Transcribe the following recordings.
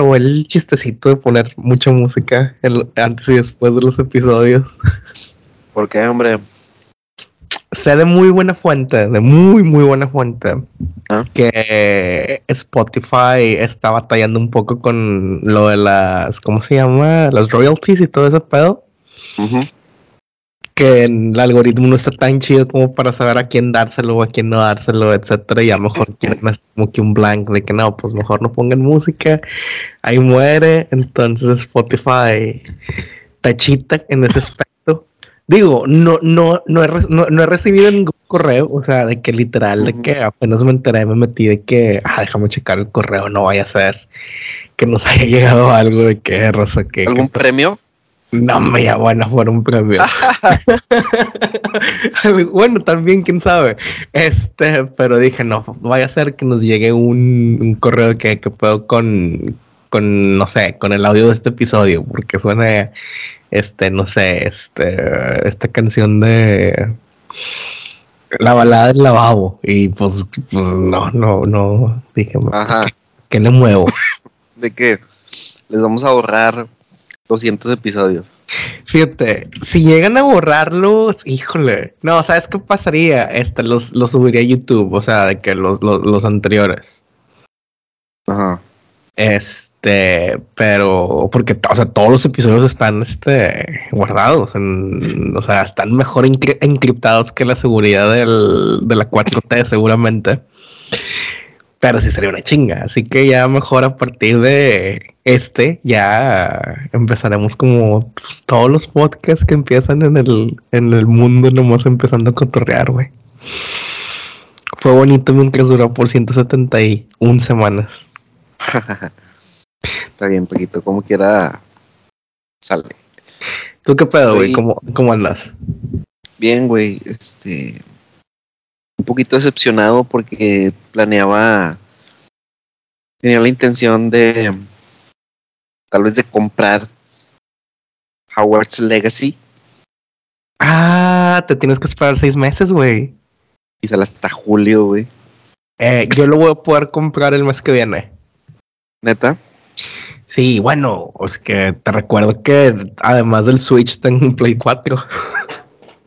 o el chistecito de poner mucha música antes y después de los episodios. ¿Por qué, hombre? Sé de muy buena fuente, de muy, muy buena fuente, ¿Ah? que Spotify está batallando un poco con lo de las, ¿cómo se llama? Las royalties y todo ese pedo que el algoritmo no está tan chido como para saber a quién dárselo o a quién no dárselo, etcétera. Y a lo mejor quieren como que un blank de que no, pues mejor no pongan música, ahí muere. Entonces Spotify tachita en ese aspecto. Digo, no, no, no he, no, he recibido ningún correo, o sea, de que literal, de que apenas me enteré, me metí de que, ah, déjame checar el correo, no vaya a ser que nos haya llegado algo de que, Rosa, que... ¿Algún premio? No me ya bueno por un premio. bueno, también quién sabe. Este, pero dije, no, vaya a ser que nos llegue un, correo que, que puedo con, con, no sé, con el audio de este episodio, porque suena, este, no sé, este, esta canción de la balada del lavabo. Y pues, pues no, no, no, dije, Ajá. ¿qué, le muevo? ¿De qué? Les vamos a ahorrar 200 episodios. Fíjate, si llegan a borrarlos, híjole. No, ¿sabes qué pasaría? Este, los, los subiría a YouTube, o sea, de que los, los, anteriores. Ajá. Este, pero porque, o sea, todos los episodios están este, guardados, en, o sea, están mejor encriptados que la seguridad del, de la 4T, seguramente. Pero sí sería una chinga. Así que ya mejor a partir de este, ya empezaremos como pues, todos los podcasts que empiezan en el, en el mundo, nomás empezando a cotorrear, güey. Fue bonito mientras duró por 171 semanas. Está bien, poquito, como quiera, sale. ¿Tú qué pedo, güey? ¿Cómo, ¿Cómo andas? Bien, güey. Este, un poquito decepcionado porque planeaba, tenía la intención de tal vez de comprar Howard's Legacy. Ah, te tienes que esperar seis meses, güey. Y sale hasta julio, güey. Eh, yo lo voy a poder comprar el mes que viene. ¿Neta? Sí, bueno, es que te recuerdo que además del Switch tengo un Play 4.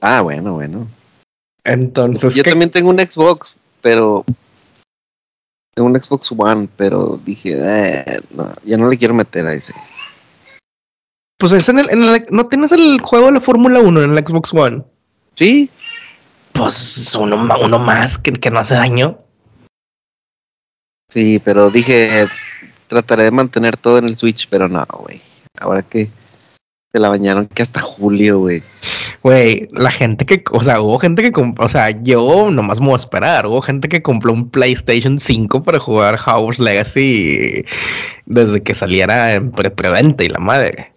Ah, bueno, bueno. Entonces. Yo también tengo un Xbox, pero. Tengo un Xbox One, pero dije, eh, no, ya no le quiero meter a ese. Pues es en el, ¿No tienes el juego de la Fórmula 1 en el Xbox One? Sí. Pues uno, uno más que, que no hace daño. Sí, pero dije, trataré de mantener todo en el Switch, pero no, güey. Ahora que la bañaron que hasta julio, güey. Güey, la gente que, o sea, hubo gente que compró, o sea, yo nomás me voy a esperar. Hubo gente que compró un PlayStation 5 para jugar Hogwarts Legacy desde que saliera en preventa y la madre.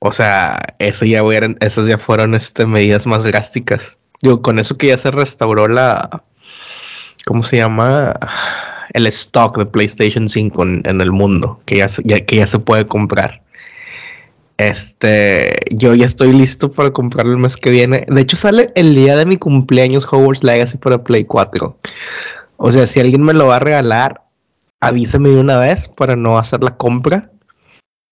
O sea, eso ya esas ya fueron este, medidas más drásticas. Digo, con eso que ya se restauró la, ¿cómo se llama? El stock de PlayStation 5 en, el mundo, que ya, que ya se puede comprar. Este, yo ya estoy listo para comprarlo el mes que viene. De hecho, sale el día de mi cumpleaños Hogwarts Legacy para Play 4. O sea, si alguien me lo va a regalar, avíseme de una vez para no hacer la compra.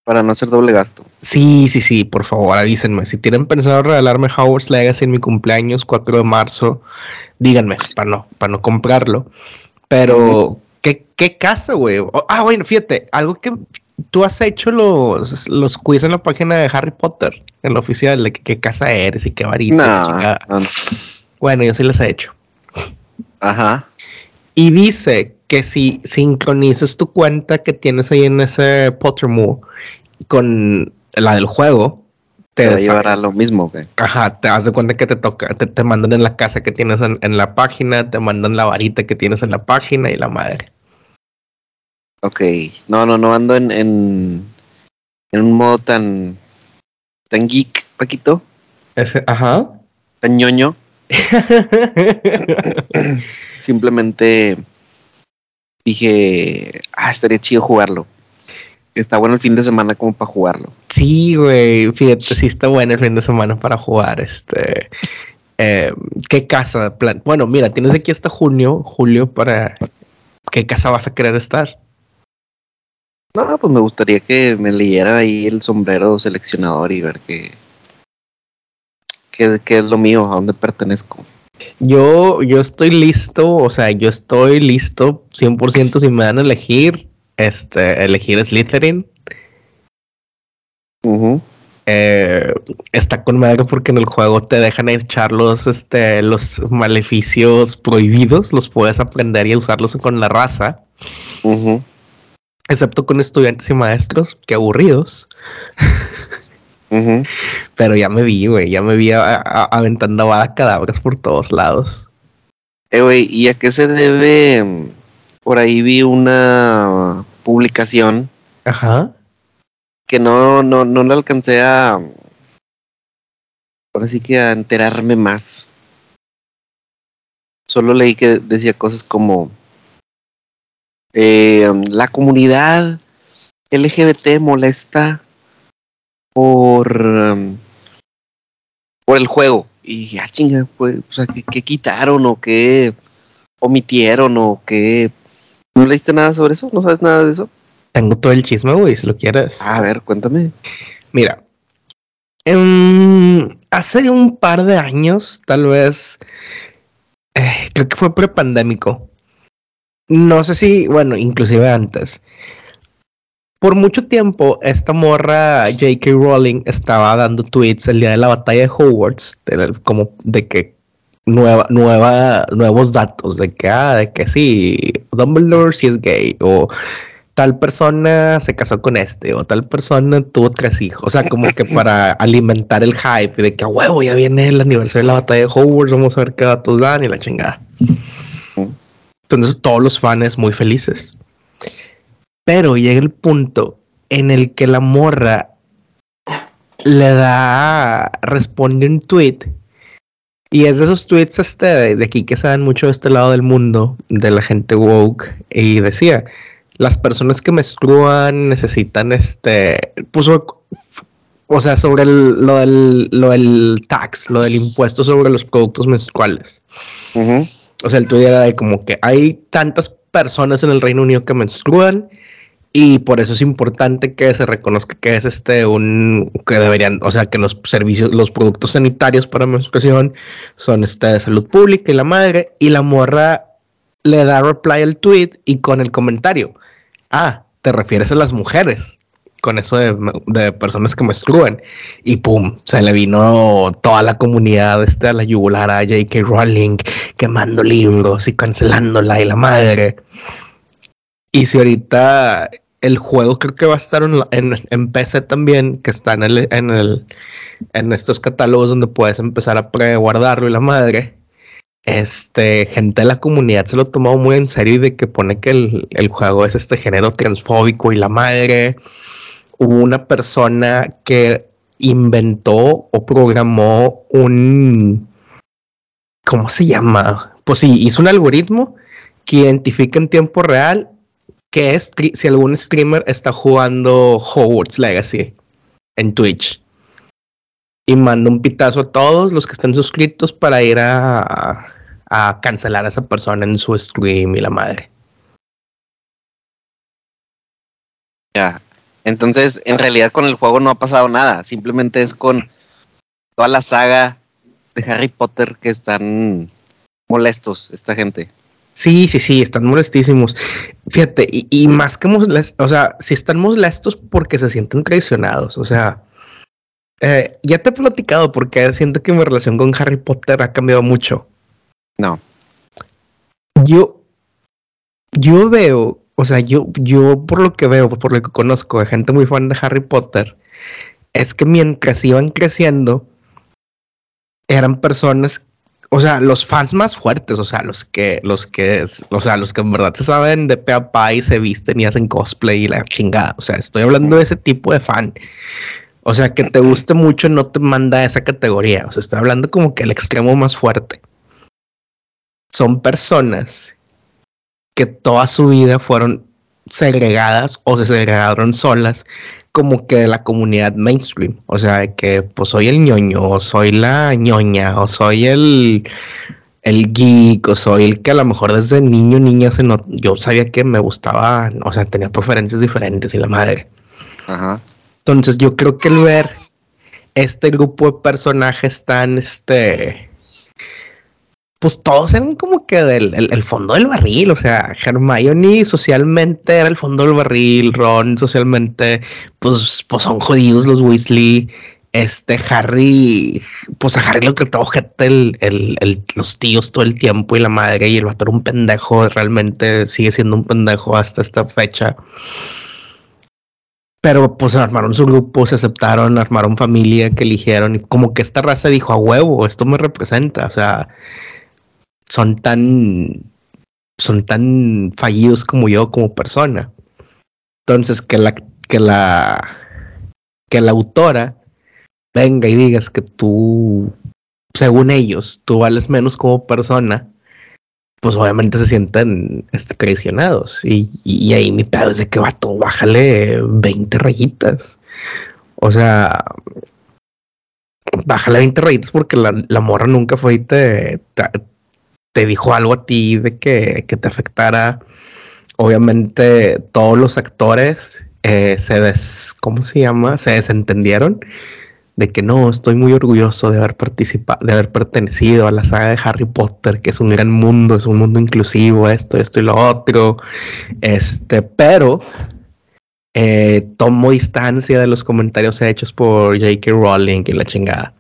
Para no hacer doble gasto. Sí, sí, sí, por favor, avísenme. Si tienen pensado regalarme Hogwarts Legacy en mi cumpleaños 4 de marzo, díganme para no, para no comprarlo. Pero, ¿qué, qué casa, güey? Ah, bueno, fíjate, algo que tú has hecho los, los quiz en la página de Harry Potter, en la oficial, de qué casa eres y qué varita. Bueno, yo sí les he hecho. Ajá. Y dice que si sincronizas tu cuenta que tienes ahí en ese Pottermore con la del juego, te, va a llevar a lo mismo. Ajá, te das de cuenta que te toca, te, mandan en la casa que tienes en, en, la página, te mandan la varita que tienes en la página y la madre. Ok, no, no, no ando en, en, un modo tan, tan geek, Paquito. Ese, ajá. Tan ñoño. Simplemente dije, ah, estaría chido jugarlo. Está bueno el fin de semana como para jugarlo. Sí, güey, fíjate, sí está bueno el fin de semana para jugar. Este, eh, ¿qué casa? Plan? Bueno, mira, tienes aquí hasta junio, julio para ¿qué casa vas a querer estar? No, pues me gustaría que me leyera ahí el sombrero seleccionador y ver qué, qué, qué es lo mío, a dónde pertenezco. Yo, yo estoy listo, o sea, yo estoy listo 100% si me dan a elegir, este, elegir Slytherin. Eh, está con madre porque en el juego te dejan echar los, este, los maleficios prohibidos, los puedes aprender y usarlos con la raza. Excepto con estudiantes y maestros, que aburridos. Pero ya me vi, güey, ya me vi aventando a cadáveres por todos lados. Eh, güey, ¿y a qué se debe? Por ahí vi una publicación. Ajá. Que no, no, no le alcancé a. Ahora sí que a enterarme más. Solo leí que decía cosas como. Eh, la comunidad LGBT molesta por, um, por el juego. Y ya, ah, chinga, pues, o sea, ¿qué, quitaron o qué omitieron o qué... ¿No leíste nada sobre eso? ¿No sabes nada de eso? Tengo todo el chisme, güey, si lo quieres. A ver, cuéntame. Mira, em, hace un par de años, tal vez, eh, creo que fue prepandémico. No sé si, bueno, inclusive antes, por mucho tiempo, esta morra J.K. Rowling estaba dando tweets el día de la batalla de Hogwarts, como de que nueva, nueva, nuevos datos, de que, ah, de que sí, Dumbledore sí es gay, o tal persona se casó con este, o tal persona tuvo tres hijos. O sea, como que para alimentar el hype de que a huevo ya viene el aniversario de la batalla de Hogwarts, vamos a ver qué datos dan y la chingada. Entonces, todos los fans muy felices. Pero llega el punto en el que la morra le da, responde un tweet. Y es de esos tweets este, de aquí que dan mucho de este lado del mundo, de la gente woke. Y decía, las personas que menstruan necesitan este, puso, o sea, sobre lo, del, lo del tax, lo del impuesto sobre los productos menstruales. O sea, el tweet era de como que hay tantas personas en el Reino Unido que menstruan y por eso es importante que se reconozca que es este un que deberían, o sea, que los servicios, los productos sanitarios para menstruación son este de salud pública y la madre. Y la morra le da reply al tweet y con el comentario: Ah, te refieres a las mujeres con eso de, personas que menstruan. Y pum, se le vino toda la comunidad este, a la yugular a J.K. Rowling, quemando libros y cancelándola y la madre. Y si ahorita el juego creo que va a estar en, PC también, que está en el, en el en estos catálogos donde puedes empezar a pre-guardarlo y la madre. Este, gente de la comunidad se lo tomó muy en serio y de que pone que el, el juego es este género transfóbico y la madre. Hubo una persona que inventó o programó un. ¿Cómo se llama? Pues sí, hizo un algoritmo que identifica en tiempo real que es si algún streamer está jugando Hogwarts Legacy en Twitch. Y manda un pitazo a todos los que están suscritos para ir a, a cancelar a esa persona en su stream y la madre. Ya. Entonces, en realidad con el juego no ha pasado nada. Simplemente es con toda la saga de Harry Potter que están molestos esta gente. Sí, sí, sí, están molestísimos. Fíjate, y, más que molestos, o sea, si están molestos porque se sienten traicionados, o sea, eh, ya te he platicado porque siento que mi relación con Harry Potter ha cambiado mucho. No. Yo, yo veo, o sea, yo, yo por lo que veo, por lo que conozco de gente muy fan de Harry Potter, es que mientras iban creciendo, eran personas o sea, los fans más fuertes, o sea, los que, los que, o sea, los que en verdad se saben de pe a y se visten y hacen cosplay y la chingada. O sea, estoy hablando de ese tipo de fan. O sea, que te guste mucho no te manda a esa categoría. O sea, estoy hablando como que el extremo más fuerte. Son personas que toda su vida fueron segregadas o se segregaron solas como que de la comunidad mainstream. O sea, que pues soy el ñoño, o soy la ñoña, o soy el, el geek o soy el que a lo mejor desde niño, niña, se no, yo sabía que me gustaba, o sea, tenía preferencias diferentes y la madre. Ajá. Entonces yo creo que el ver este grupo de personajes tan, este, pues todos eran como que del el, fondo del barril, o sea, Hermione socialmente era el fondo del barril, Ron socialmente, pues, pues son jodidos los Weasley, este Harry, pues a Harry lo trataba gente el, el, los tíos todo el tiempo y la madre y el vato era un pendejo, realmente sigue siendo un pendejo hasta esta fecha. Pero pues armaron su grupo, se aceptaron, armaron familia que eligieron y como que esta raza dijo a huevo, esto me representa, o sea, son tan, son tan fallidos como yo como persona. Entonces que la, que la, que la autora venga y digas que tú, según ellos, tú vales menos como persona, pues obviamente se sienten este, traicionados. Y, y, ahí mi pedo es de que vato, bájale 20 rayitas. O sea, bájale 20 rayitas porque la, la morra nunca fue y te, te, dijo algo a ti de que, que te afectara. Obviamente todos los actores eh, se des, ¿cómo se llama? Se desentendieron de que no, estoy muy orgulloso de haber participado, de haber pertenecido a la saga de Harry Potter, que es un gran mundo, es un mundo inclusivo, esto, esto y lo otro. Este, pero eh, tomo distancia de los comentarios hechos por J.K. Rowling y la chingada.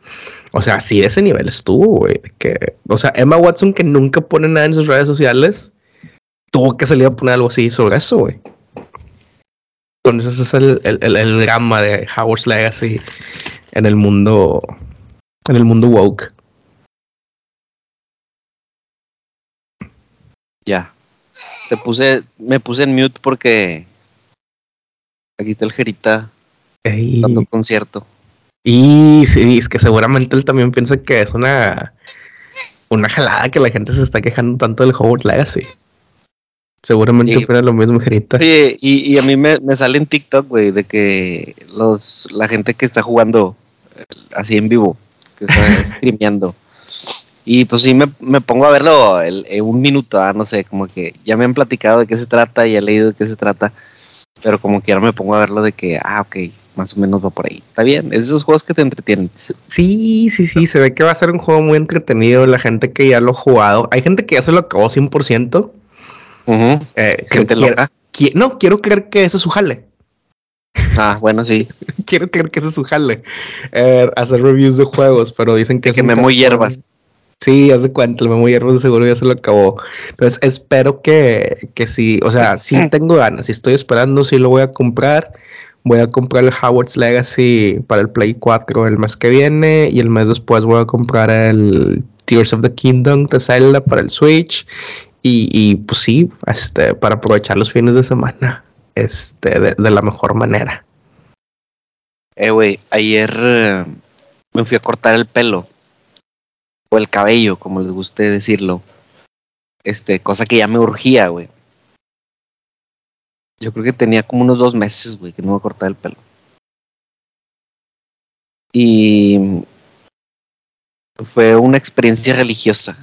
O sea, sí, de ese nivel estuvo, güey. Que, o sea, Emma Watson, que nunca pone nada en sus redes sociales, tuvo que salir a poner algo así sobre eso, güey. Entonces, ese es el, el, el, el drama de Howard's Legacy en el mundo, en el mundo woke. Ya. Te puse, me puse en mute porque aquí está el Jerita dando concierto. Y sí, es que seguramente él también piensa que es una una jalada que la gente se está quejando tanto del Howard Legacy. Seguramente fuera lo mismo, Jerita. y, y, a mí me, me sale en TikTok, güey, de que los, la gente que está jugando así en vivo, que está streameando. Y pues sí me, me pongo a verlo en un minuto, ah, no sé, como que ya me han platicado de qué se trata, y he leído de qué se trata, pero como que ahora me pongo a verlo de que, ah, ok, más o menos va por ahí. Está bien, es esos juegos que te entretienen. Sí, sí, sí, se ve que va a ser un juego muy entretenido. La gente que ya lo ha jugado, hay gente que ya se lo acabó 100%. Eh, gente loca. no, quiero creer que eso es su jale. Ah, bueno, sí. Quiero creer que ese es su jale. Eh, hacer reviews de juegos, pero dicen que, es que me muy hierbas. Sí, haz de cuenta, el Memo Hierbas seguro ya se lo acabó. Entonces, espero que, que sí, o sea, sí tengo ganas, si estoy esperando, sí lo voy a comprar. Voy a comprar el Howard's Legacy para el Play 4 el mes que viene y el mes después voy a comprar el Tears of the Kingdom de Zelda para el Switch y, y pues sí, este, para aprovechar los fines de semana este, de, la mejor manera. Eh, güey, ayer eh, me fui a cortar el pelo. O el cabello, como les guste decirlo. Este, cosa que ya me urgía, güey. Yo creo que tenía como unos dos meses, güey, que no me cortaba el pelo. Y fue una experiencia religiosa.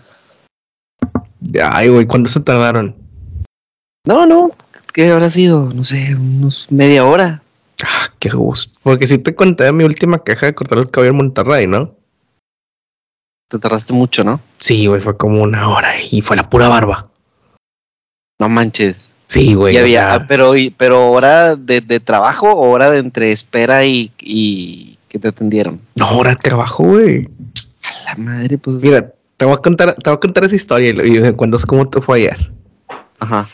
Ay, güey, ¿cuándo se tardaron? No, no, ¿Qué habrá sido? No sé, unos media hora. Ah, qué gusto. Porque si te conté mi última queja de cortar el cabello en Monterrey, ¿no? Te tardaste mucho, ¿no? Sí, güey, fue como una hora y fue la pura barba. No manches. Sí, güey. Y había, pero, pero hora de, de, trabajo o hora de entre espera y, y que te atendieron. No, hora de trabajo, güey. A la madre, pues. Mira, te voy a contar, te voy a contar esa historia y me cuentas cómo te fue ayer. Ajá.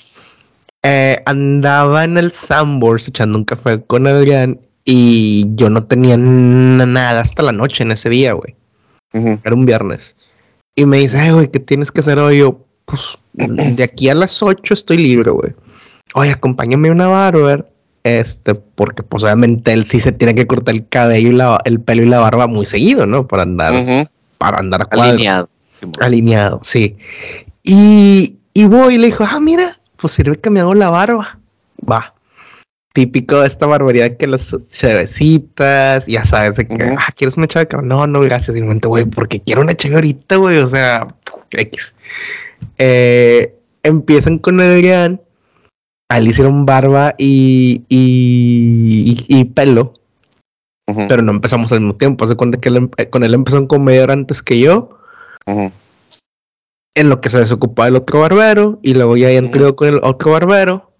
Eh, andaba en el Sambors echando un café con Adrián y yo no tenía nada hasta la noche en ese día, güey. Era un viernes. Y me dice, güey, ¿qué tienes que hacer hoy? Yo, pues, de aquí a las 8 estoy libre, güey. Oye, acompáñame a una barber. Este, porque pues obviamente él sí se tiene que cortar el cabello y la, el pelo y la barba muy seguido, ¿no? Para andar, para andar alineado. Alineado, sí. Y, y voy y le dijo, ah, mira, pues sirve que me hago la barba. Va. típico de esta barbaridad que las cervecitas, ya sabes, de que, Ujú. ah, ¿quieres una chave? No, no, gracias. Y momento, güey, porque quiero una chave ahorita, güey, o sea, X. Eh, empiezan con Adrián, a él le hicieron barba y, y, y- y pelo, pero no empezamos al mismo tiempo. Haz de cuenta que él em- eh, con él empezaron como media hora antes que yo, en lo que se desocupaba el otro barbero, y luego ya entró yo con el otro barbero.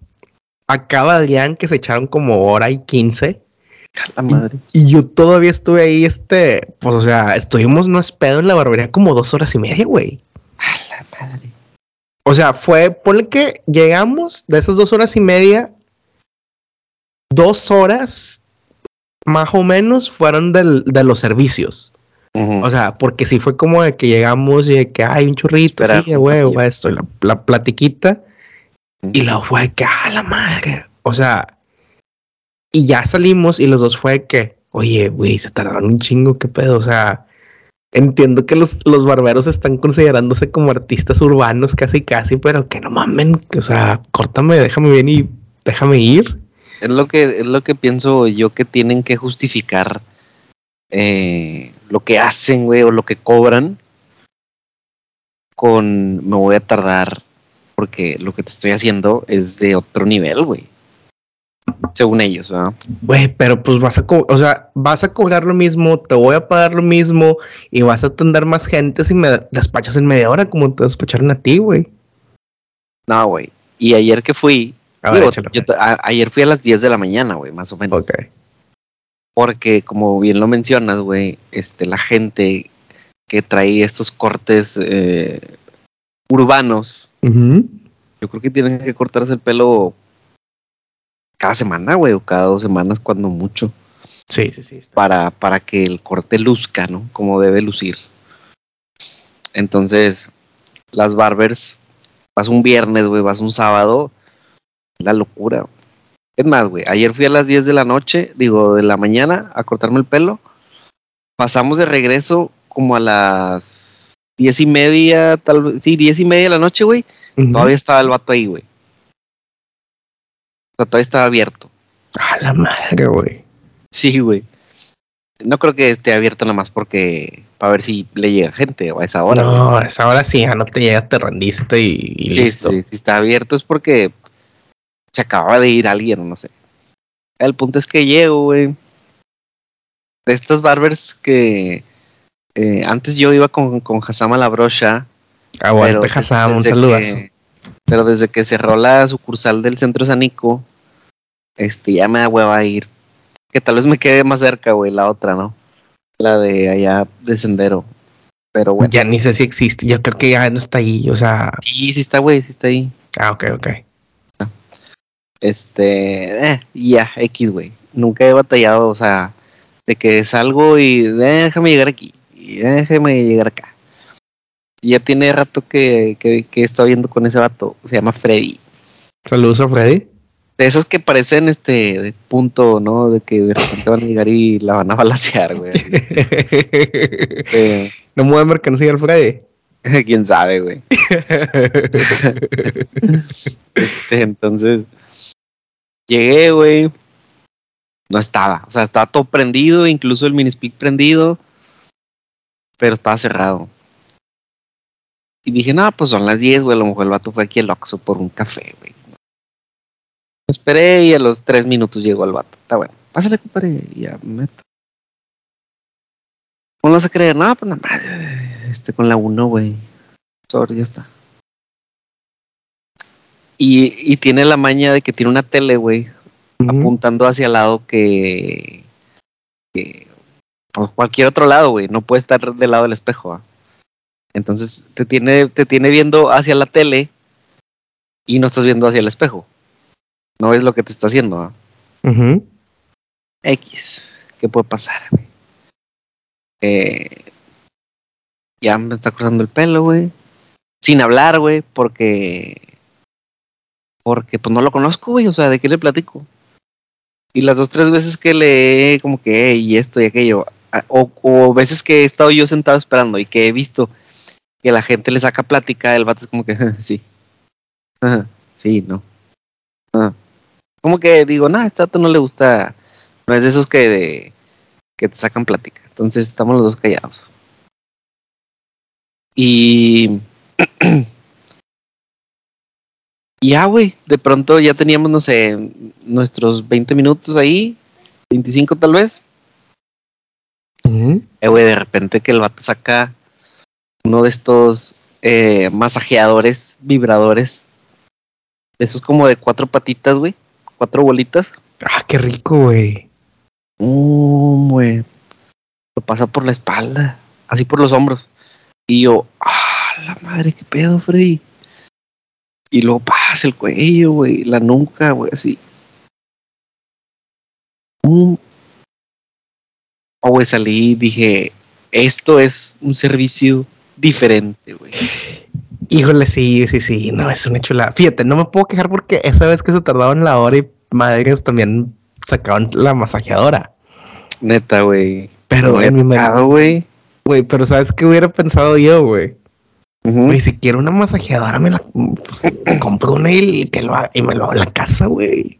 Acaba Adrián, que se echaron como hora y quince. La madre. Y yo todavía estuve ahí, este, pues, o sea, estuvimos no es pedo en la barbería como dos horas y media, güey. A la madre. O sea, fue, ponle que llegamos de esas dos horas y media, dos horas más o menos fueron del, de los servicios. O sea, porque sí fue como de que llegamos y de que hay un churrito, Esperar sí, huevo, esto, la, la platiquita. Y luego fue de que, ah, la madre. O sea, y ya salimos y los dos fue de que, oye, güey, se tardaron un chingo, qué pedo. O sea, entiendo que los, los barberos están considerándose como artistas urbanos casi, casi, pero que no mamen. O sea, córtame, déjame bien y déjame ir. Es lo que es lo que pienso yo que tienen que justificar eh, lo que hacen, güey, o lo que cobran con me voy a tardar porque lo que te estoy haciendo es de otro nivel, güey. Según ellos, ¿verdad? Güey, pero pues vas a, o sea, vas a cobrar lo mismo, te voy a pagar lo mismo y vas a atender más gente si me despachas en media hora como te despacharon a ti, güey. No, güey. Y ayer que fui, A ver, digo, échale, yo pues. a- ayer fui a las 10 de la mañana, güey, más o menos. Ok. Porque como bien lo mencionas, güey, este, la gente que trae estos cortes eh, urbanos, yo creo que tienen que cortarse el pelo cada semana, güey, o cada dos semanas, cuando mucho, Sí, sí, sí. para, para que el corte luzca, ¿no? Como debe lucir. Entonces, las barbers, vas un viernes, güey, vas un sábado, la locura. Es más, güey, ayer fui a las 10 de la noche, digo, de la mañana, a cortarme el pelo. Pasamos de regreso como a las diez y media, tal vez, sí, diez y media de la noche, güey. Todavía estaba el vato ahí, güey. O sea, todavía estaba abierto. A la madre, güey. Sí, güey. No creo que esté abierto nada más porque para ver si le llega gente o a esa hora. güey. no, a esa hora sí, ya no te llegas, te rendiste y, y Sí, listo. sí, si está abierto es porque se acababa de ir alguien, no sé. El punto es que llego, güey. De estas barbers que eh, antes yo iba con, con Hasama la brocha. Aguante, pero Hassan, un saludazo. que- pero desde que cerró la sucursal del centro Sanico, este, ya me da hueva ir. Que tal vez me quede más cerca, güey, la otra, ¿no? La de allá de Sendero. Pero bueno. Ya ni sé si existe. Yo creo que ya no está ahí. O sea, Sí, sí está, güey, sí está ahí. ah, ok, ok. Este, eh, ya, X, güey. Nunca he batallado, o sea, de que salgo y eh, déjame llegar aquí, y eh, déjame llegar acá. Ya tiene rato que, que, que viendo con ese vato, se llama Freddy. Saludos a Freddy. De esos que parecen este de punto, ¿no? De que de repente van a llegar y la van a balasear, güey. Eh, no mueve mercancía el Freddy. Quién sabe, güey. Este, entonces, llegué, güey. No estaba, o sea, estaba todo prendido, incluso el mini split prendido, pero estaba cerrado. Y dije, no, pues son las 10, güey, a lo mejor el vato fue aquí al Oxxo por un café, güey. Esperé y a los 3 minutos llegó el vato. Está bueno, pásale, compadre, y ya me meto. ¿Cómo lo vas a creer? No, pues nada más, este, con la 1, güey. Sobre, ya está. Y, y tiene la maña de que tiene una tele, güey, apuntando hacia el lado que, que pues, cualquier otro lado, güey, no puede estar del lado del espejo. ¿ah? Entonces te tiene, te tiene viendo hacia la tele y no estás viendo hacia el espejo. No ves lo que te está haciendo. ¿ah? Ujú. X, ¿qué puede pasar? Eh, ya me está cortando el pelo, güey. Sin hablar, güey, porque. Porque pues no lo conozco, güey. O sea, ¿de qué le platico? Y las dos, tres veces que le he como que, "Ey, y esto y aquello. O, o veces que he estado yo sentado esperando y que he visto que la gente le saca plática, el vato es como que, sí. Sí, no. Como que digo, no, a este dato no le gusta. No es de esos que, de- que te sacan plática. Entonces estamos los dos callados. Y. ya, güey. De pronto ya teníamos, no sé, nuestros 20 minutos ahí. 25 tal vez. Ujú. Eh, güey, de repente que el vato saca uno de estos eh, masajeadores, vibradores. Esos como de cuatro patitas, güey. Cuatro bolitas. Ah, qué rico, güey. Uh, güey. Lo pasa por la espalda. Así por los hombros. Y yo, ah, la madre, qué pedo, Freddy. Y luego pasa el cuello, güey. La nuca, güey, así. Uh. Oh, güey, salí y dije, esto es un servicio diferente, güey. Híjole, sí, sí, sí, no, es una chulada. Fíjate, no me puedo quejar porque esa vez que se tardaban la hora y madres también sacaban la masajeadora. Neta, güey. Pero No en mi tocado, güey. güey, pero ¿sabes qué hubiera pensado yo, güey? Güey, si quiero una masajeadora, me la pues, me compro una y, que lo haga- y me lo hago en la casa, güey.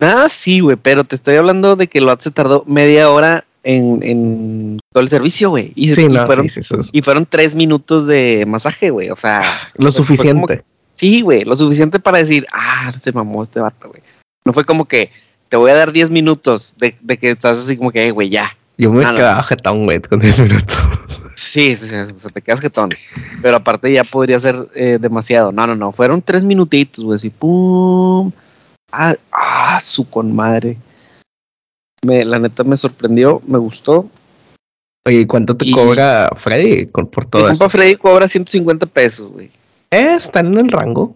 Ah, sí, güey, pero te estoy hablando de que vato se tardó media hora en, en todo el servicio, güey. Y, Sí, y no, fueron, sí, sí, eso es y fueron tres minutos de masaje, güey. O sea, lo fue- fue suficiente. que- sí, güey, lo suficiente para decir, ah, se mamó este vato, güey. No fue como que te voy a dar 10 minutos de, de que estás así como que, "Eh, güey, ya. Yo me no. quedaba jetón, güey, con 10 minutos. Sí, sí, sí, o sea, te quedas jetón. Pero aparte ya podría ser eh, demasiado. No, no, no. Fueron tres minutitos, güey. Así, pum. Ah, ah, su conmadre. Me, la neta me sorprendió, me gustó. Oye, ¿y ¿cuánto te Y- cobra Freddy por todo eso? Freddy cobra 150 pesos, güey. Eh, están en el rango.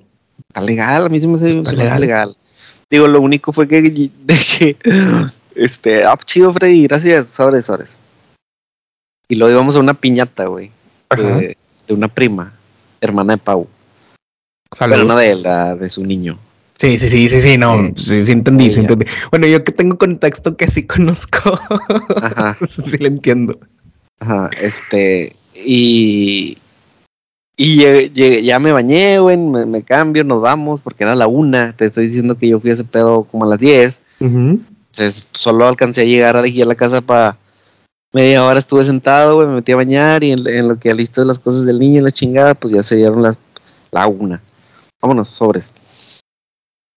Está legal, a mí se me hace, Está se me hace legal. legal. Digo, lo único fue que, de que, este, ah, chido, Freddy, gracias, sobres, sobres. Y luego íbamos a una piñata, güey, de, de una prima, hermana de Pau. Saludos. No de la de su niño. Sí, sí, sí, sí, sí, no, sí, sí entendí, sí, sí ya. entendí. Bueno, yo que tengo contexto que sí conozco, Ajá, sí le entiendo. ajá, este, y, y llegué- llegué- ya me bañé, güey, me, me cambio, nos vamos, porque era la una, te estoy diciendo que yo fui a ese pedo como a las 10, Ujú. entonces solo alcancé a llegar aquí a la casa para media hora estuve sentado, güey, me metí a bañar y en, en lo que alistas las cosas del niño y la chingada, pues ya se dieron las, la una. Vámonos, sobres.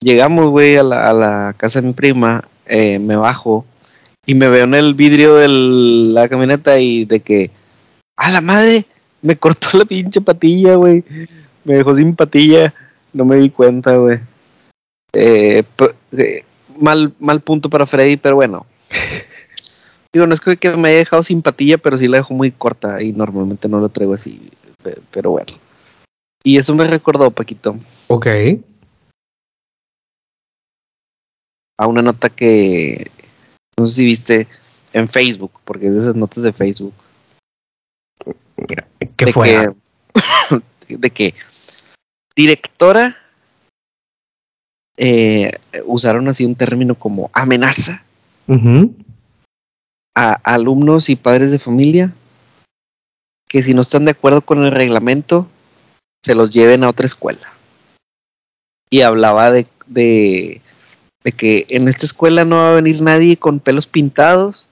Llegamos, güey, a la, a la casa de mi prima, eh, me bajo y me veo en el vidrio de la camioneta y de que, a la madre, me cortó la pinche patilla, güey. Me dejó sin patilla, no me di cuenta, güey. Eh, eh, mal, mal punto para Freddy, pero bueno. Digo, no es que me haya dejado sin patilla, pero sí la dejo muy corta y normalmente no lo traigo así, pe- pero bueno. Y eso me recordó, Paquito, Ok. A una nota que no sé si viste en Facebook, porque es de esas notas de Facebook. ¿Qué de fue? Que, de que directora eh, usaron así un término como amenaza a alumnos y padres de familia que si no están de acuerdo con el reglamento se los lleven a otra escuela. Y hablaba de, de, de que en esta escuela no va a venir nadie con pelos pintados,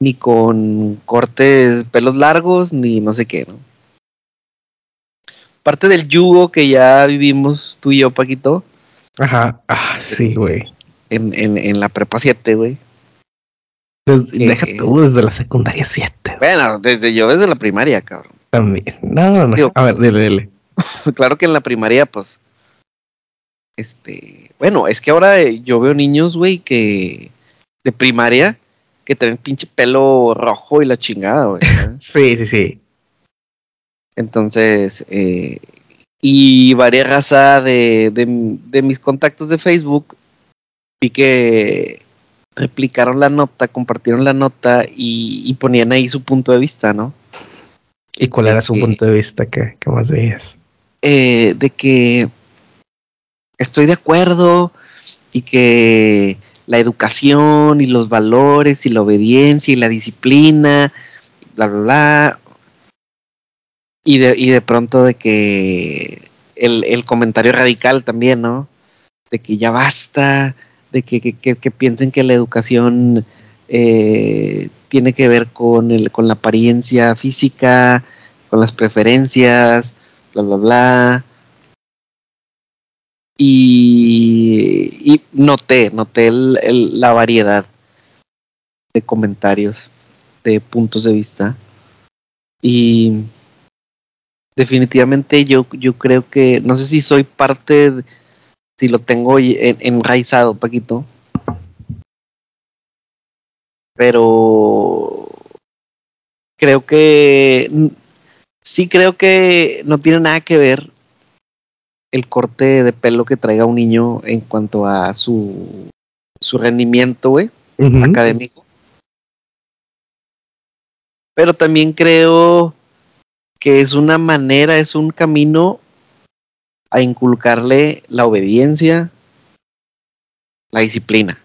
ni con cortes, pelos largos, ni no sé qué, ¿no? Parte del yugo que ya vivimos tú y yo, Paquito, Ajá. Ah, sí, güey. en, en, en la prepa 7, güey. Deja tú desde la secundaria 7. Bueno, desde yo, desde la primaria, cabrón. También. No, no, no. Digo- A ver, dile, dile. claro que en la primaria, pues, este, bueno, es que ahora eh, yo veo niños, güey, que de primaria que traen pinche pelo rojo y la chingada, güey. Sí, sí, sí. Entonces, eh, y varias raza de, de, de mis contactos de Facebook vi que replicaron la nota, compartieron la nota y, y ponían ahí su punto de vista, ¿no? ¿Y cuál De era su que- punto de vista que, que más veías? eh, de que estoy de acuerdo y que la educación y los valores y la obediencia y la disciplina, bla, bla, bla. Y de, y de pronto de que el, el comentario radical también, ¿no? de que ya basta, de que, que, que, que piensen que la educación eh, tiene que ver con, el, con la apariencia física, con las preferencias, bla, bla, bla. Y, noté, noté el, la variedad de comentarios, de puntos de vista. Y definitivamente yo, yo creo que, no sé si soy parte, si lo tengo en, enraizado, Paquito, pero creo que sí creo que no tiene nada que ver el corte de pelo que traiga un niño en cuanto a su, su rendimiento, güey, uh -huh. académico. Pero también creo que es una manera, es un camino a inculcarle la obediencia, la disciplina.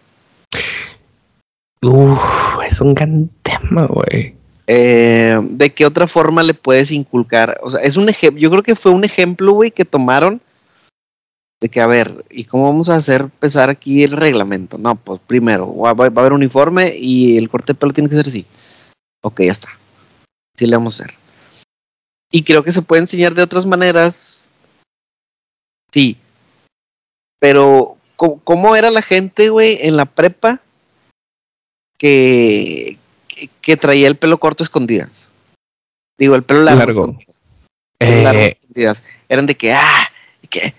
Uf, es un gran tema, güey. Eh, ¿De qué otra forma le puedes inculcar? O sea, es un ejemplo, yo creo que fue un ejemplo, güey, que tomaron de que, a ver, ¿y cómo vamos a hacer pesar aquí el reglamento? No, pues primero, va, va, a haber uniforme y el corte de pelo tiene que ser así. Ok, ya está. Sí le vamos a hacer. Y creo que se puede enseñar de otras maneras. Sí. Pero, ¿cómo, cómo era la gente, güey, en la prepa que, que, que, traía el pelo corto escondidas? Digo, el pelo largo. largo. Eh, largo escondidas. Eran de que, ah, que,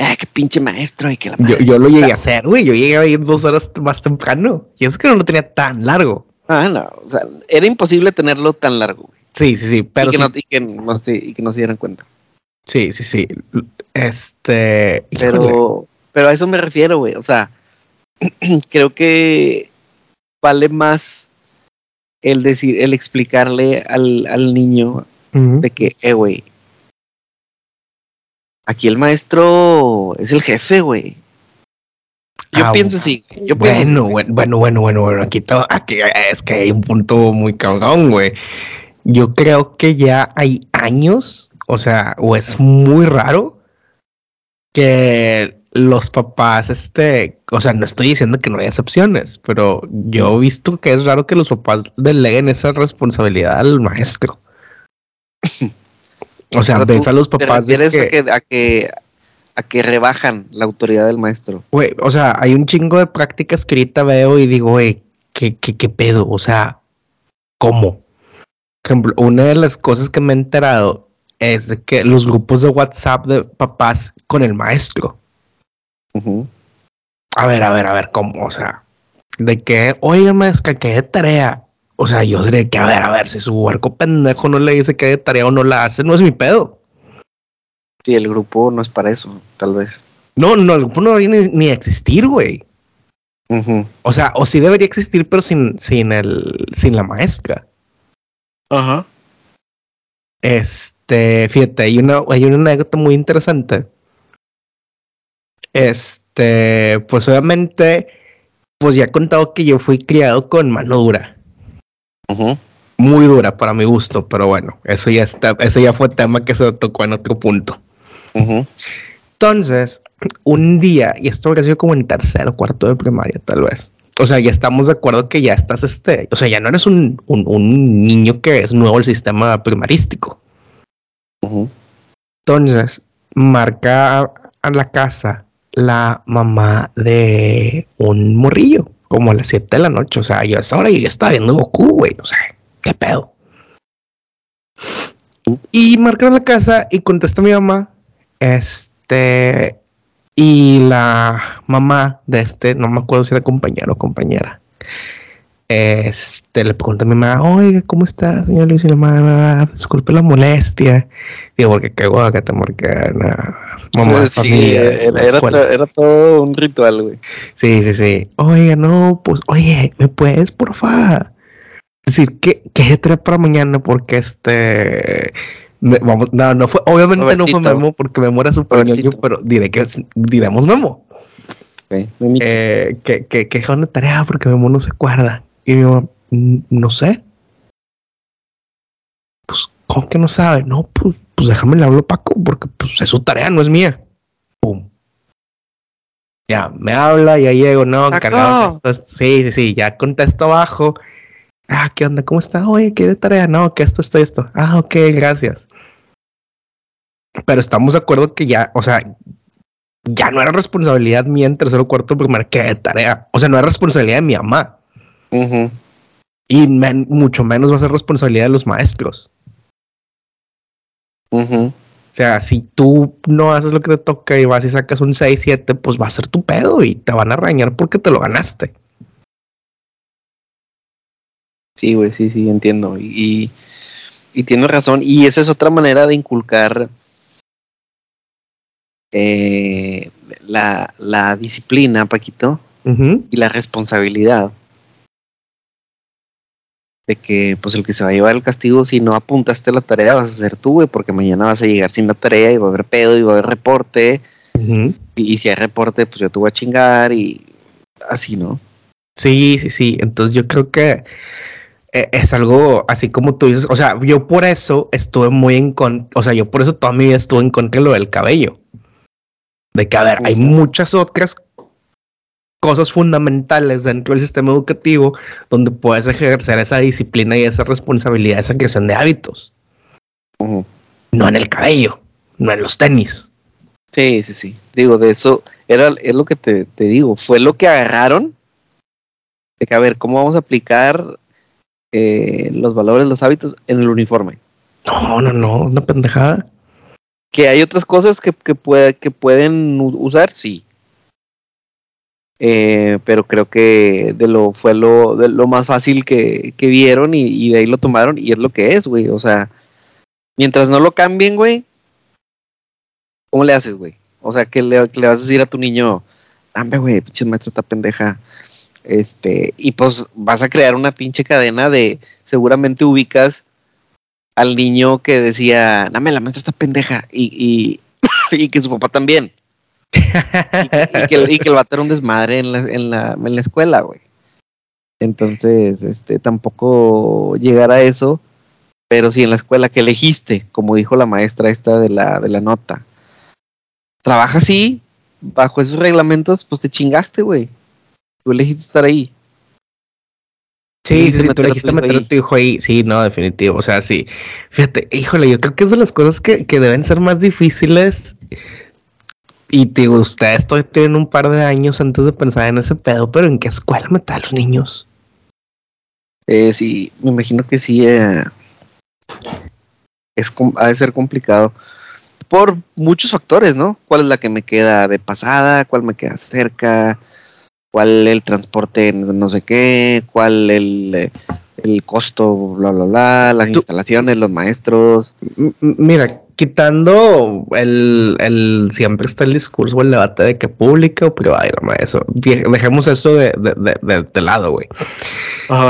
ah, qué pinche maestro. Y que la yo, yo, lo llegué a hacer, güey. Yo llegué a ir dos horas más temprano. Y eso que no lo tenía tan largo. Ah, no. O sea, era imposible tenerlo tan largo, güey. Sí, sí, sí. Pero y, que sí. No, y, que no, sí, y que no se dieran cuenta. Sí, sí, sí. Este. Pero, híjole. pero a eso me refiero, güey. O sea, creo que vale más el decir, el explicarle al, al niño uh -huh. de que, eh, güey, aquí el maestro es el jefe, güey. Yo ah, pienso así. Yo bueno, pienso bueno, bueno, bueno, bueno, bueno, aquí, todo, aquí es que hay un punto muy cabrón, güey. Yo creo que ya hay años, o sea, o es muy raro que los papás, este, o sea, no estoy diciendo que no haya excepciones, pero yo he visto que es raro que los papás deleguen esa responsabilidad al maestro. O sea, o sea ves a los papás de que, a que, a que a que rebajan la autoridad del maestro. Güey, o sea, hay un chingo de prácticas que ahorita veo y digo, güey, ¿qué, qué, ¿qué pedo? O sea, ¿cómo? Por ejemplo, una de las cosas que me he enterado es de que los grupos de WhatsApp de papás con el maestro. Uh -huh. A ver, a ver, a ver, ¿cómo? O sea, de que, oiga, maestra, que de tarea. O sea, yo sé que, a ver, a ver, si su huerco pendejo no le dice que de tarea o no la hace, no es mi pedo. Sí, el grupo no es para eso, tal vez. No, no, el grupo no debería ni, ni existir, güey. Uh -huh. O sea, o sí debería existir, pero sin, sin, el, sin la maestra. Ajá. Uh -huh. Este, fíjate, hay una, hay una anécdota muy interesante. Este, pues obviamente, pues ya he contado que yo fui criado con mano dura. Uh -huh. Muy dura para mi gusto, pero bueno, eso ya está, eso ya fue tema que se tocó en otro punto. Uh -huh. Entonces, un día, y esto habría sido como en tercero o cuarto de primaria, tal vez. O sea, ya estamos de acuerdo que ya estás, este, o sea, ya no eres un, un, un niño que es nuevo el sistema primarístico. Uh -huh. Entonces, marca a la casa la mamá de un morrillo, como a las 7 de la noche. O sea, yo a esa hora yo ya estaba viendo Goku, güey. O sea, ¿qué pedo? Y marca la casa y contesta mi mamá. Este. Y la mamá de este, no me acuerdo si era compañero o compañera. Este le pregunta a mi mamá, oiga, ¿cómo está, señor Luis? Y la mamá, disculpe la molestia. Digo, porque qué guaca, porque no, mamá, sí, familia, era, era, to, era, todo un ritual, güey. Sí, sí, sí. Oiga, no, pues, oye, ¿me puedes, porfa? Decir, ¿qué, qué trae para mañana? Porque este. Me, vamos, no, no fue, obviamente Robertito. no fue Memo porque Memo era súper niño, pero diré que diremos Memo. Okay. Eh, que, que, que es una tarea porque Memo no se acuerda. Y yo, no sé. Pues, ¿cómo que no sabe? No, pues, pues déjame le hablo a Paco, porque pues es su tarea, no es mía. Pum. Ya, me habla, ya llego, no, esto, Sí, sí, sí, ya contesto abajo. Ah, ¿qué onda? ¿Cómo está? Oye, ¿qué de tarea? No, que esto, esto, esto. Ah, ok, gracias. Pero estamos de acuerdo que ya, o sea, ya no era responsabilidad mía en tercero, cuarto, primer, que de tarea. O sea, no era responsabilidad de mi mamá. Ujú. Y men- mucho menos va a ser responsabilidad de los maestros. Ujú. O sea, si tú no haces lo que te toca y vas y sacas un 6, 7, pues va a ser tu pedo y te van a regañar porque te lo ganaste. Sí, güey, sí, sí, entiendo. Y, y, y tienes razón. Y esa es otra manera de inculcar eh, la, la disciplina, Paquito, y la responsabilidad. De que, pues, el que se va a llevar el castigo, si no apuntaste la tarea, vas a ser tú, güey, porque mañana vas a llegar sin la tarea y va a haber pedo y va a haber reporte. Y, y si hay reporte, pues yo te voy a chingar y así, ¿no? Sí, sí, sí. Entonces yo creo que eh, es algo así como tú dices. O sea, yo por eso estuve muy en contra. O sea, yo por eso toda mi vida estuve en contra de lo del cabello. De que, a ver, hay muchas otras cosas fundamentales dentro del sistema educativo donde puedes ejercer esa disciplina y esa responsabilidad, esa creación de hábitos. No en el cabello, no en los tenis. Sí, sí, sí. Digo, de eso era es lo que te, te digo. Fue lo que agarraron. De que, a ver, ¿cómo vamos a aplicar eh, los valores, los hábitos en el uniforme? No, no, no, una pendejada. Que hay otras cosas que, que, puede- que pueden usar, sí. Eh, pero creo que de lo fue lo, de lo más fácil que, que vieron y, de ahí lo tomaron y es lo que es, güey. O sea, mientras no lo cambien, güey, ¿cómo le haces, güey? O sea, que le, le vas a decir a tu niño, hambre, güey, pinche maestra está pendeja. Este, y pues vas a crear una pinche cadena de, seguramente ubicas al niño que decía, dame la maestra está pendeja, y, y que su papá también. Y, que- y que, y que el vato era un desmadre en la, en la, en la escuela, güey. Entonces, este, tampoco llegar a eso, pero sí en la escuela que elegiste, como dijo la maestra esta de la, de la nota. Trabaja así, bajo esos reglamentos, pues te chingaste, güey. Tú elegiste estar ahí. Sí, sí, sí, tú elegiste meter a tu hijo ahí. Sí, no, definitivo. O sea, sí. Fíjate, híjole, yo creo que es de las cosas que, que deben ser más difíciles. Y te ustedes todavía tienen un par de años antes de pensar en ese pedo, pero ¿en qué escuela meter a los niños? Eh, sí, me imagino que sí. eh, es, ha de ser complicado. Por muchos factores, ¿no? ¿Cuál es la que me queda de pasada? ¿Cuál me queda cerca? ¿Cuál el transporte no sé qué? ¿Cuál el, eh, el costo? Bla, bla, bla. Las Tú- instalaciones, los maestros. Mira, quitando el, el siempre está el discurso o el debate de que pública o privada y eso. de- Dejemos eso de, de, de, de- de lado, güey.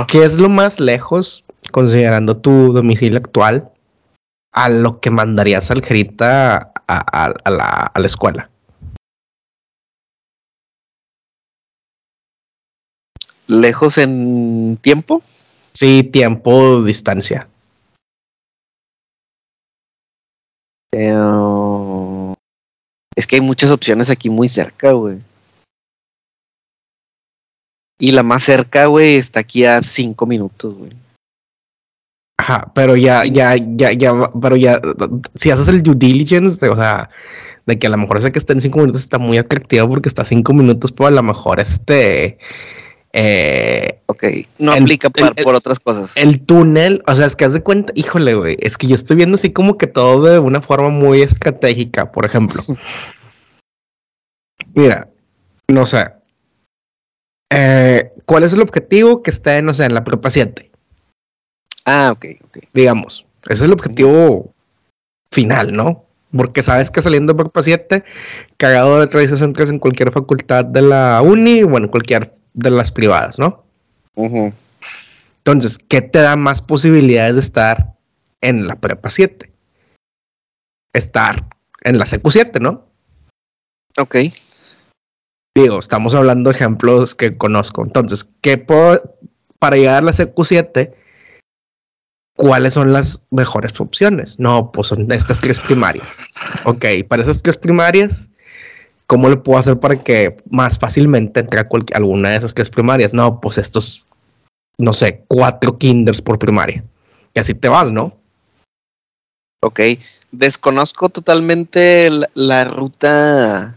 ¿Qué es lo más lejos, considerando tu domicilio actual, a lo que mandarías al Jerita a, a- a la, a la escuela? Lejos en tiempo. Sí, tiempo, distancia. Eh, es que hay muchas opciones aquí muy cerca, güey. Y la más cerca, güey, está aquí a cinco minutos, güey. Ajá, pero ya, ya, ya, ya, pero ya, si haces el due diligence, de, o sea, de que a lo mejor ese que está en cinco minutos está muy atractivo porque está a cinco minutos, pero a lo mejor este, eh, Ok, no El- aplica el- por otras cosas. el túnel, o sea, es que haz de cuenta, híjole, güey, es que yo estoy viendo así como que todo de una forma muy estratégica, por ejemplo. Mira, no sé, eh, ¿cuál es el objetivo que esté, no sé, en la prepa 7? Ah, ok, ok. digamos. Ese es el objetivo final, ¿no? Porque sabes que saliendo de prepa 7, cagado de realizas entras en cualquier facultad de la uni o en cualquier de las privadas, ¿no? Entonces, ¿qué te da más posibilidades de estar en la prepa 7? Estar en la secu 7, ¿no? Ok. Digo, estamos hablando de ejemplos que conozco. Entonces, ¿qué puedo, para llegar a la secu 7, cuáles son las mejores opciones? No, pues son estas tres primarias. Ok, para esas tres primarias, ¿cómo le puedo hacer para que más fácilmente entre alguna de esas que es primarias? No, pues estos, no sé, cuatro kinders por primaria. Y así te vas, ¿no? Ok. Desconozco totalmente la, la ruta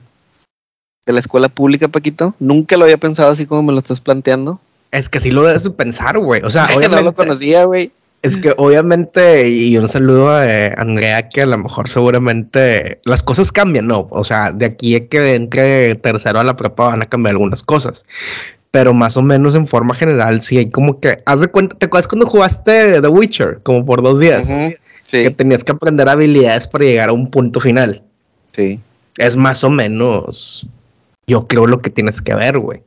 de la escuela pública, Paquito. Nunca lo había pensado así como me lo estás planteando. Es que sí lo debes de pensar, güey. O sea, no obviamente, lo conocía, güey. Es que obviamente, y un saludo a eh, Andrea, que a lo mejor seguramente las cosas cambian, ¿no? O sea, de aquí a que entre tercero a la prepa van a cambiar algunas cosas. Pero más o menos en forma general, sí hay como que, haz de cuenta, ¿te acuerdas cuando jugaste The Witcher? Como por dos días. Ujú, Que Sí, tenías que aprender habilidades para llegar a un punto final. sí. Es más o menos, yo creo lo que tienes que ver, güey.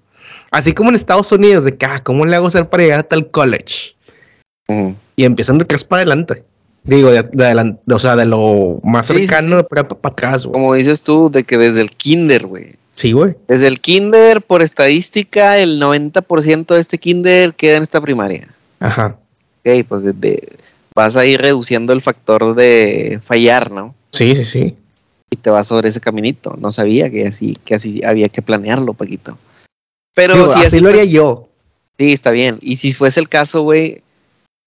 Así como en Estados Unidos, de que, ah, ¿cómo le hago hacer para llegar a tal college? Y empiezan de atrás para adelante. Digo, de, de adelante, o sea, de lo más Sí, cercano prepa para atrás, güey. Como dices tú, de que desde el kinder, güey. Sí, güey. Desde el kinder, por estadística, el 90% de este kinder queda en esta primaria. Ajá. Ok, pues de- de- vas a ir reduciendo el factor de fallar, ¿no? Sí, sí, sí. Y te vas sobre ese caminito. No sabía que así, que así había que planearlo, Paquito. Pero Digo, si así así lo haría yo. Sí, está bien. Y si fuese el caso, güey,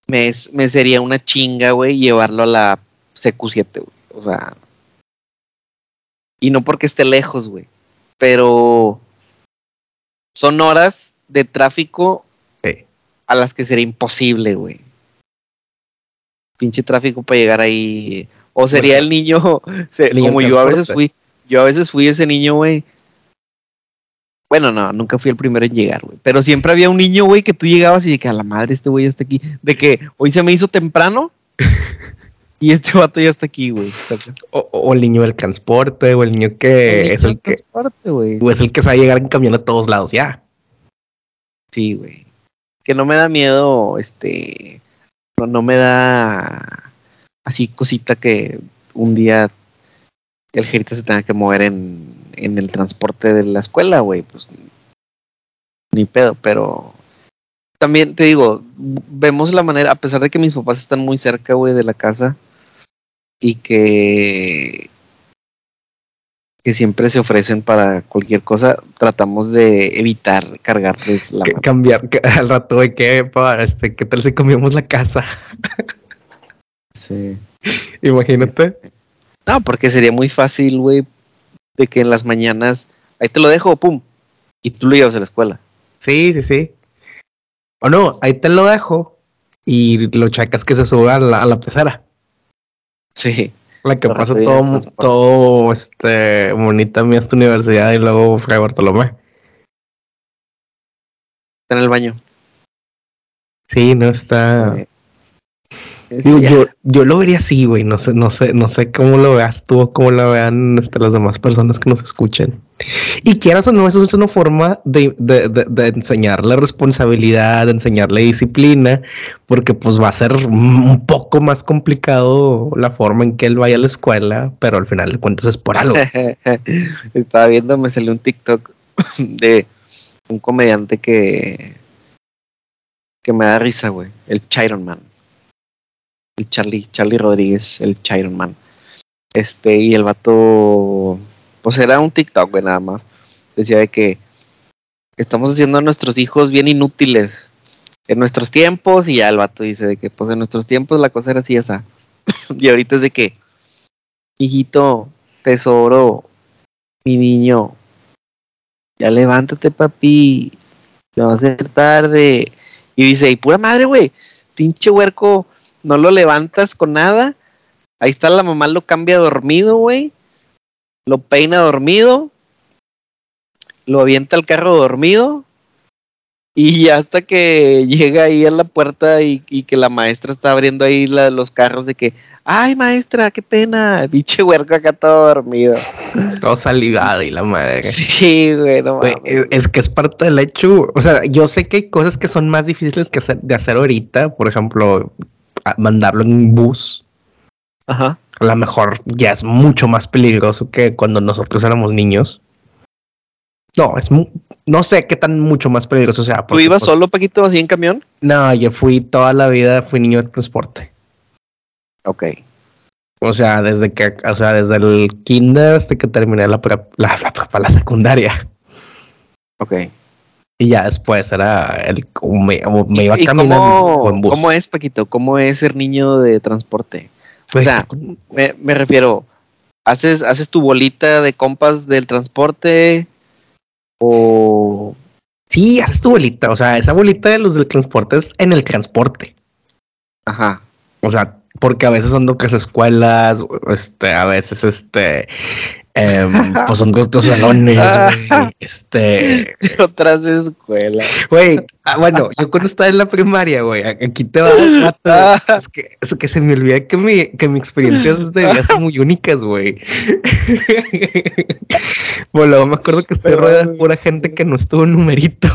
me, es- me sería una chinga, güey, llevarlo a la CQ7, güey. O sea. Y no porque esté lejos, güey. Pero son horas de tráfico Sí. a las que sería imposible, güey. Pinche tráfico para llegar ahí. O sería el niño, se- El niño como yo a veces fui, yo a veces fui ese niño, güey. Bueno, no, nunca fui el primero en llegar, güey. Pero siempre había un niño, güey, que tú llegabas y de que a la madre este güey ya está aquí. De que hoy se me hizo temprano y este vato ya está aquí, güey. O, o el niño del transporte, o el niño que es el que, Transporte, güey. o es el que sabe llegar en camión a todos lados, ya. Sí, güey. Que no me da miedo, este. No, no me da así cosita que un día el jerita se tenga que mover en, en el transporte de la escuela, güey. Pues ni pedo, pero también te digo, vemos la manera, a pesar de que mis papás están muy cerca, güey, de la casa y que que siempre se ofrecen para cualquier cosa, tratamos de evitar cargarles la mano. cambiar al rato de que para este, ¿qué tal si comíamos la casa? Sí. Imagínate. No, porque sería muy fácil, güey, de que en las mañanas, ahí te lo dejo, pum, y tú lo llevas a la escuela. Sí, sí, sí. O no, ahí te lo dejo y lo chacas que se sube a la, a la pecera. Sí. La que pasa todo, todo, este, bonita mía esta universidad y luego Fray Bartolomé. Está en el baño. Sí, no está. Digo, yo, yo lo vería así, güey. No sé, no sé, no sé cómo lo veas tú o cómo lo vean este, las demás personas que nos escuchen. Y quieras o no, eso es una forma de, de, de, de enseñarle responsabilidad, de enseñarle disciplina, porque pues va a ser un poco más complicado la forma en que él vaya a la escuela, pero al final de cuentas es por algo. Estaba viendo, me salió un TikTok de un comediante que que me da risa, güey. El Chiron Man. Charlie, Charlie Rodríguez, el Chiron Man. Este, y el vato, pues era un TikTok, güey, nada más. Decía de que estamos haciendo a nuestros hijos bien inútiles en nuestros tiempos, y ya el vato dice de que, pues en nuestros tiempos la cosa era así, esa. y ahorita es de que, hijito, tesoro, mi niño, ya levántate, papi, ya va a ser tarde. Y dice, y pura madre, güey, pinche huerco, no lo levantas con nada. Ahí está la mamá, lo cambia dormido, güey. Lo peina dormido. Lo avienta al carro dormido. Y hasta que llega ahí a la puerta y, y que la maestra está abriendo ahí la- los carros de que, ay maestra, qué pena, pinche huerco acá todo dormido. Todo salivado y la madre. Sí, güey, no Güey, mames. es, que es parte del hecho. O sea, yo sé que hay cosas que son más difíciles que hacer, de hacer ahorita. Por ejemplo, mandarlo en un bus. Ajá. A lo mejor ya es mucho más peligroso que cuando nosotros éramos niños. No, es no sé qué tan mucho más peligroso sea. ¿Tú ibas pues, solo, Paquito, así en camión? No, yo fui toda la vida, fui niño de transporte. Ok. O sea, desde que, o sea, desde el kinder hasta que terminé la la, la, la secundaria. Ok. Y ya después era el me, me iba caminando cómo, en bus. ¿Cómo es, Paquito? ¿Cómo es ser niño de transporte? o pues, sea, me, me, refiero, ¿haces, ¿haces tu bolita de compas del transporte? ¿O Sí, haces tu bolita. O sea, esa bolita de los del transporte es en el transporte. Ajá. O sea, porque a veces son dos escuelas, este, a veces este, em, pues son dos, salones, este. Otras escuelas. Güey, ah, bueno, yo cuando estaba en la primaria, güey, aquí te va a es que, es que se me olvida que mi, que mi experiencia debía ser muy únicas, güey. bueno, me acuerdo que estoy rodeada de pura gente que no estuvo en numerito.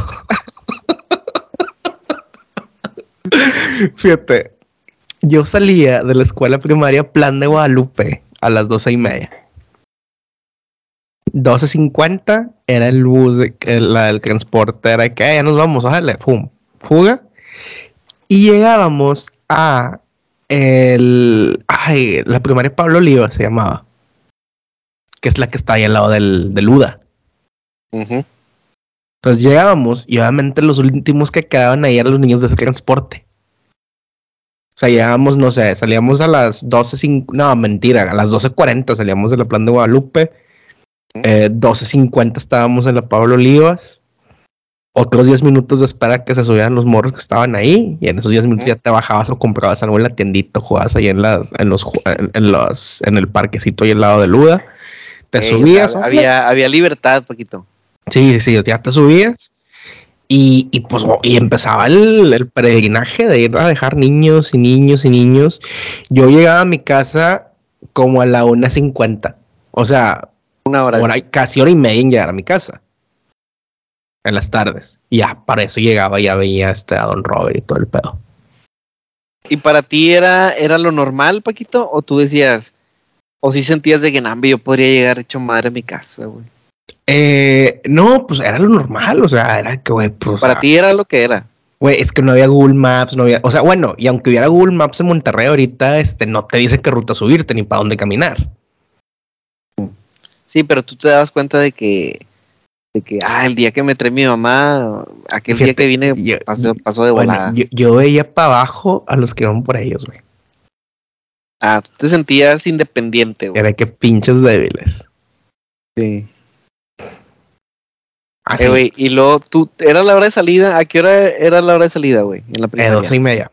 Fíjate, yo salía de la escuela primaria Plan de Guadalupe a las doce y media. 12.50 era el bus, de, la del transporte, era que ya nos vamos, darle, pum, fuga. Y llegábamos a el, ay, la primaria Pablo Oliva se llamaba, que es la que está ahí al lado del, del UDA. Entonces llegábamos y obviamente los últimos que quedaban ahí eran los niños de ese transporte. O sea, llegábamos, no sé, salíamos a las 12.50, no, mentira, a las 12.40 salíamos de la plan de Guadalupe. Eh, 12.50 estábamos en la Pablo Olivas. Otros 10 minutos de espera que se subieran los morros que estaban ahí. Y en esos 10 minutos ya te bajabas o comprabas algo en la tiendita, jugabas ahí en las, en los, en, los, en el parquecito ahí al lado de Luda. Te subías. Había, había libertad, poquito. Sí, sí, ya te subías y, y, pues y empezaba el, el, peregrinaje de ir a dejar niños y niños y niños. Yo llegaba a mi casa como a la 1.50. O sea, una hora. casi hora y media en llegar a mi casa. En las tardes. Y ya, para eso llegaba, ya veía este, a Don Robert y todo el pedo. ¿Y para ti era, era lo normal, Paquito? ¿O tú decías, o si sentías de que Nambi yo podría llegar hecho madre a mi casa, güey? Eh, no, pues era lo normal, o sea, era que, güey, pues. Para ti era lo que era. Güey, es que no había Google Maps, no había, o sea, bueno, y aunque hubiera Google Maps en Monterrey ahorita, este, no te dice qué ruta subirte ni para dónde caminar. Sí, pero tú te dabas cuenta de que, de que, ah, el día que me trae mi mamá, aquel día que vine pasó, de volada. yo, veía para abajo a los que van por ellos, güey. Ah, tú te sentías independiente, güey. Era que pinches débiles. Sí. Ah, eh, y luego tú, ¿era la hora de salida? ¿A qué hora era la hora de salida, güey? En la primera. Eh, doce y media.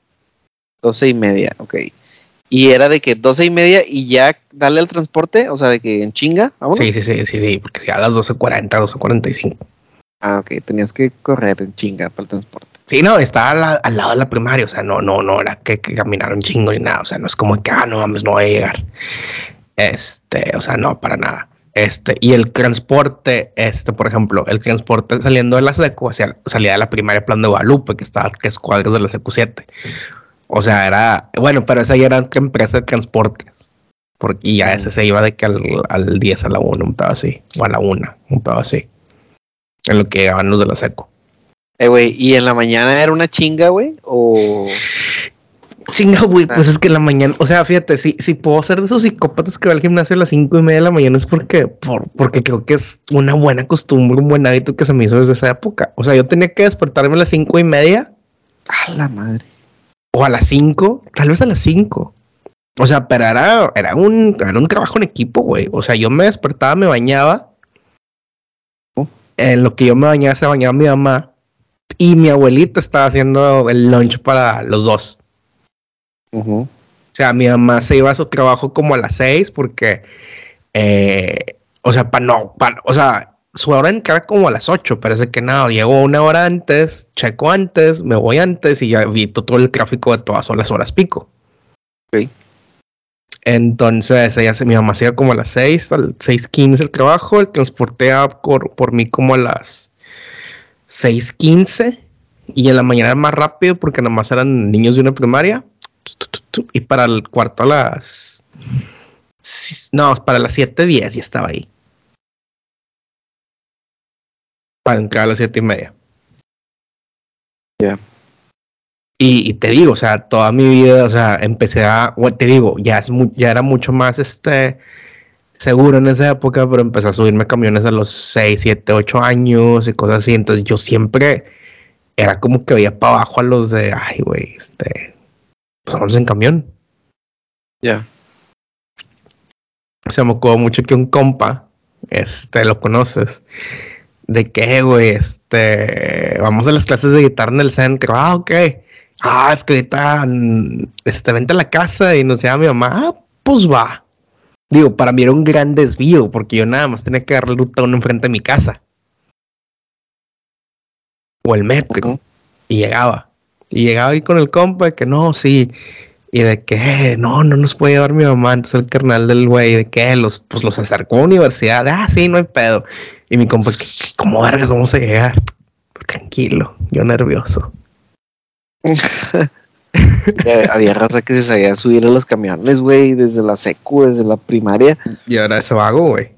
Doce y media, ok. Y era de que doce y media y ya darle al transporte, o sea, de que en chinga, Sí, sí, sí, sí, sí, porque si a las 12.40, 12.45. Ah, ok, tenías que correr en chinga para el transporte. Sí, no, estaba al, lado de la primaria, o sea, no, no, no era que, que caminar un chingo ni nada, o sea, no es como que, ah, no mames, no voy a llegar. Este, o sea, no, para nada. Este, y el transporte, este, por ejemplo, el transporte saliendo de la secu, hacia, salía de la primaria plan de Guadalupe, que estaba que es cuadros de la secu 7. O sea, era, bueno, pero esa ya era empresa de transportes. Porque y ya ese se iba de que al, al 10 a la 1, un pedo así, o a la 1, un pedo así. En lo que llegaban los de la seco. Eh, güey, ¿y en la mañana era una chinga, güey? ¿O Chinga, güey, pues es que en la mañana, o sea, fíjate, si, si puedo ser de esos psicópatas que va al gimnasio a las cinco y media de la mañana es porque, por, porque creo que es una buena costumbre, un buen hábito que se me hizo desde esa época. O sea, yo tenía que despertarme a las cinco y media. A la madre. O a las cinco, tal vez a las cinco. O sea, pero era, era, un, era un trabajo en equipo, güey. O sea, yo me despertaba, me bañaba. En lo que yo me bañaba, se bañaba mi mamá. Y mi abuelita estaba haciendo el lunch para los dos. O sea, mi mamá se iba a su trabajo como a las seis porque, eh, o sea, para no, pa, o sea, su hora de entrar como a las ocho, parece que nada, llego una hora antes, checo antes, me voy antes y ya evito todo el tráfico de todas las horas pico. Okay. Entonces, ella se, mi mamá se iba como a las seis, al seis quince el trabajo, el transporte por, por mí como a las seis quince y en la mañana era más rápido porque nada más eran niños de una primaria y para el cuarto a las. No, para las 7:10 ya estaba ahí. Para entrar a las siete y media. Ya. Y, te digo, o sea, toda mi vida, o sea, empecé a, te digo, ya, es ya era mucho más este seguro en esa época, pero empecé a subirme camiones a los 6, 7, 8 años y cosas así. Entonces yo siempre era como que veía para abajo a los de, ay, güey, este, pues vamos en camión. Ya. Se me acuerdo mucho que un compa, este, lo conoces, de que, güey, este, vamos a las clases de guitarra en el centro. Ah, ok. Ah, es que ahorita, mm, este, vente a la casa y nos llama mi mamá. Ah, pues va. Digo, para mí era un gran desvío porque yo nada más tenía que dar la ruta uno enfrente de mi casa. O el metro. Y llegaba. Y llegaba ahí con el compa de que no, sí. Y de que no, no nos puede llevar mi mamá. Entonces el carnal del güey, de que los, pues los acercó a universidad. ah, sí, no hay pedo. Y mi compa, ¿cómo vergas vamos a llegar? Tranquilo, yo nervioso. había raza que se sabía subir a los camiones, güey, desde la secu, desde la primaria. Y ahora ese vago, güey.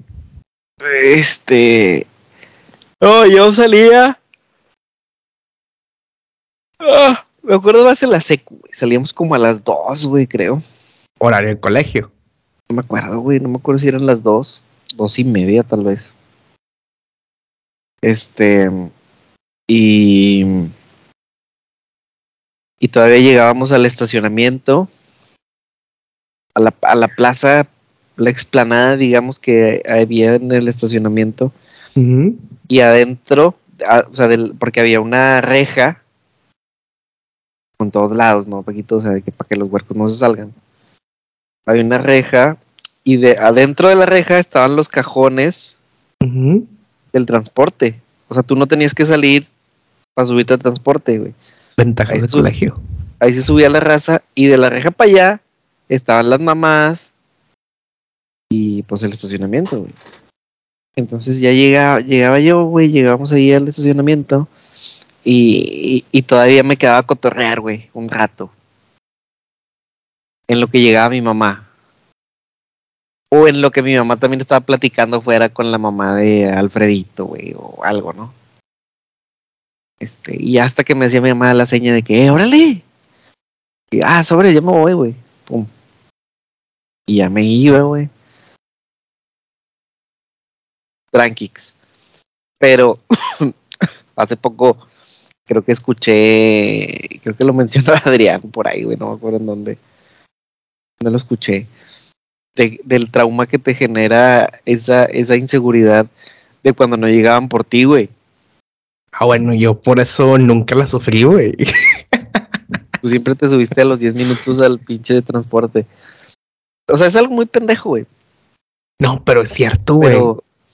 Este. Oh, yo salía. Ah, me acuerdo más en la secu, güey. Salíamos como a las dos, güey, creo. Horario de colegio. No me acuerdo, güey. No me acuerdo si eran las dos. Dos y media, tal vez. Este. Y y todavía llegábamos al estacionamiento, a la, a la plaza, la explanada, digamos, que había en el estacionamiento. Y adentro, o sea, porque había una reja con todos lados, ¿no? Paquito, o sea, que para que los huercos no se salgan. Había una reja y de adentro de la reja estaban los cajones del transporte. O sea, tú no tenías que salir para subirte al transporte, güey. Ventajas de colegio. Ahí se subía la raza y de la reja para allá estaban las mamás y pues el estacionamiento, güey. Entonces ya llegaba, llegaba yo, güey, llegábamos ahí al estacionamiento y, todavía me quedaba a cotorrear, güey, un rato. En lo que llegaba mi mamá. O en lo que mi mamá también estaba platicando fuera con la mamá de Alfredito, güey, o algo, ¿no? Este, y hasta que me hacía mi mamá la seña de que, eh, órale. Ah, sobre, ya me voy, güey. Pum. Y ya me iba, güey. Tranquix. Pero hace poco creo que escuché, creo que lo mencionó Adrián por ahí, güey, no me acuerdo en dónde. No lo escuché. del trauma que te genera esa, esa inseguridad de cuando no llegaban por ti, güey. Ah, bueno, yo por eso nunca la sufrí, güey. Tú siempre te subiste a los 10 minutos al pinche de transporte. O sea, es algo muy pendejo, güey. No, pero es cierto, güey.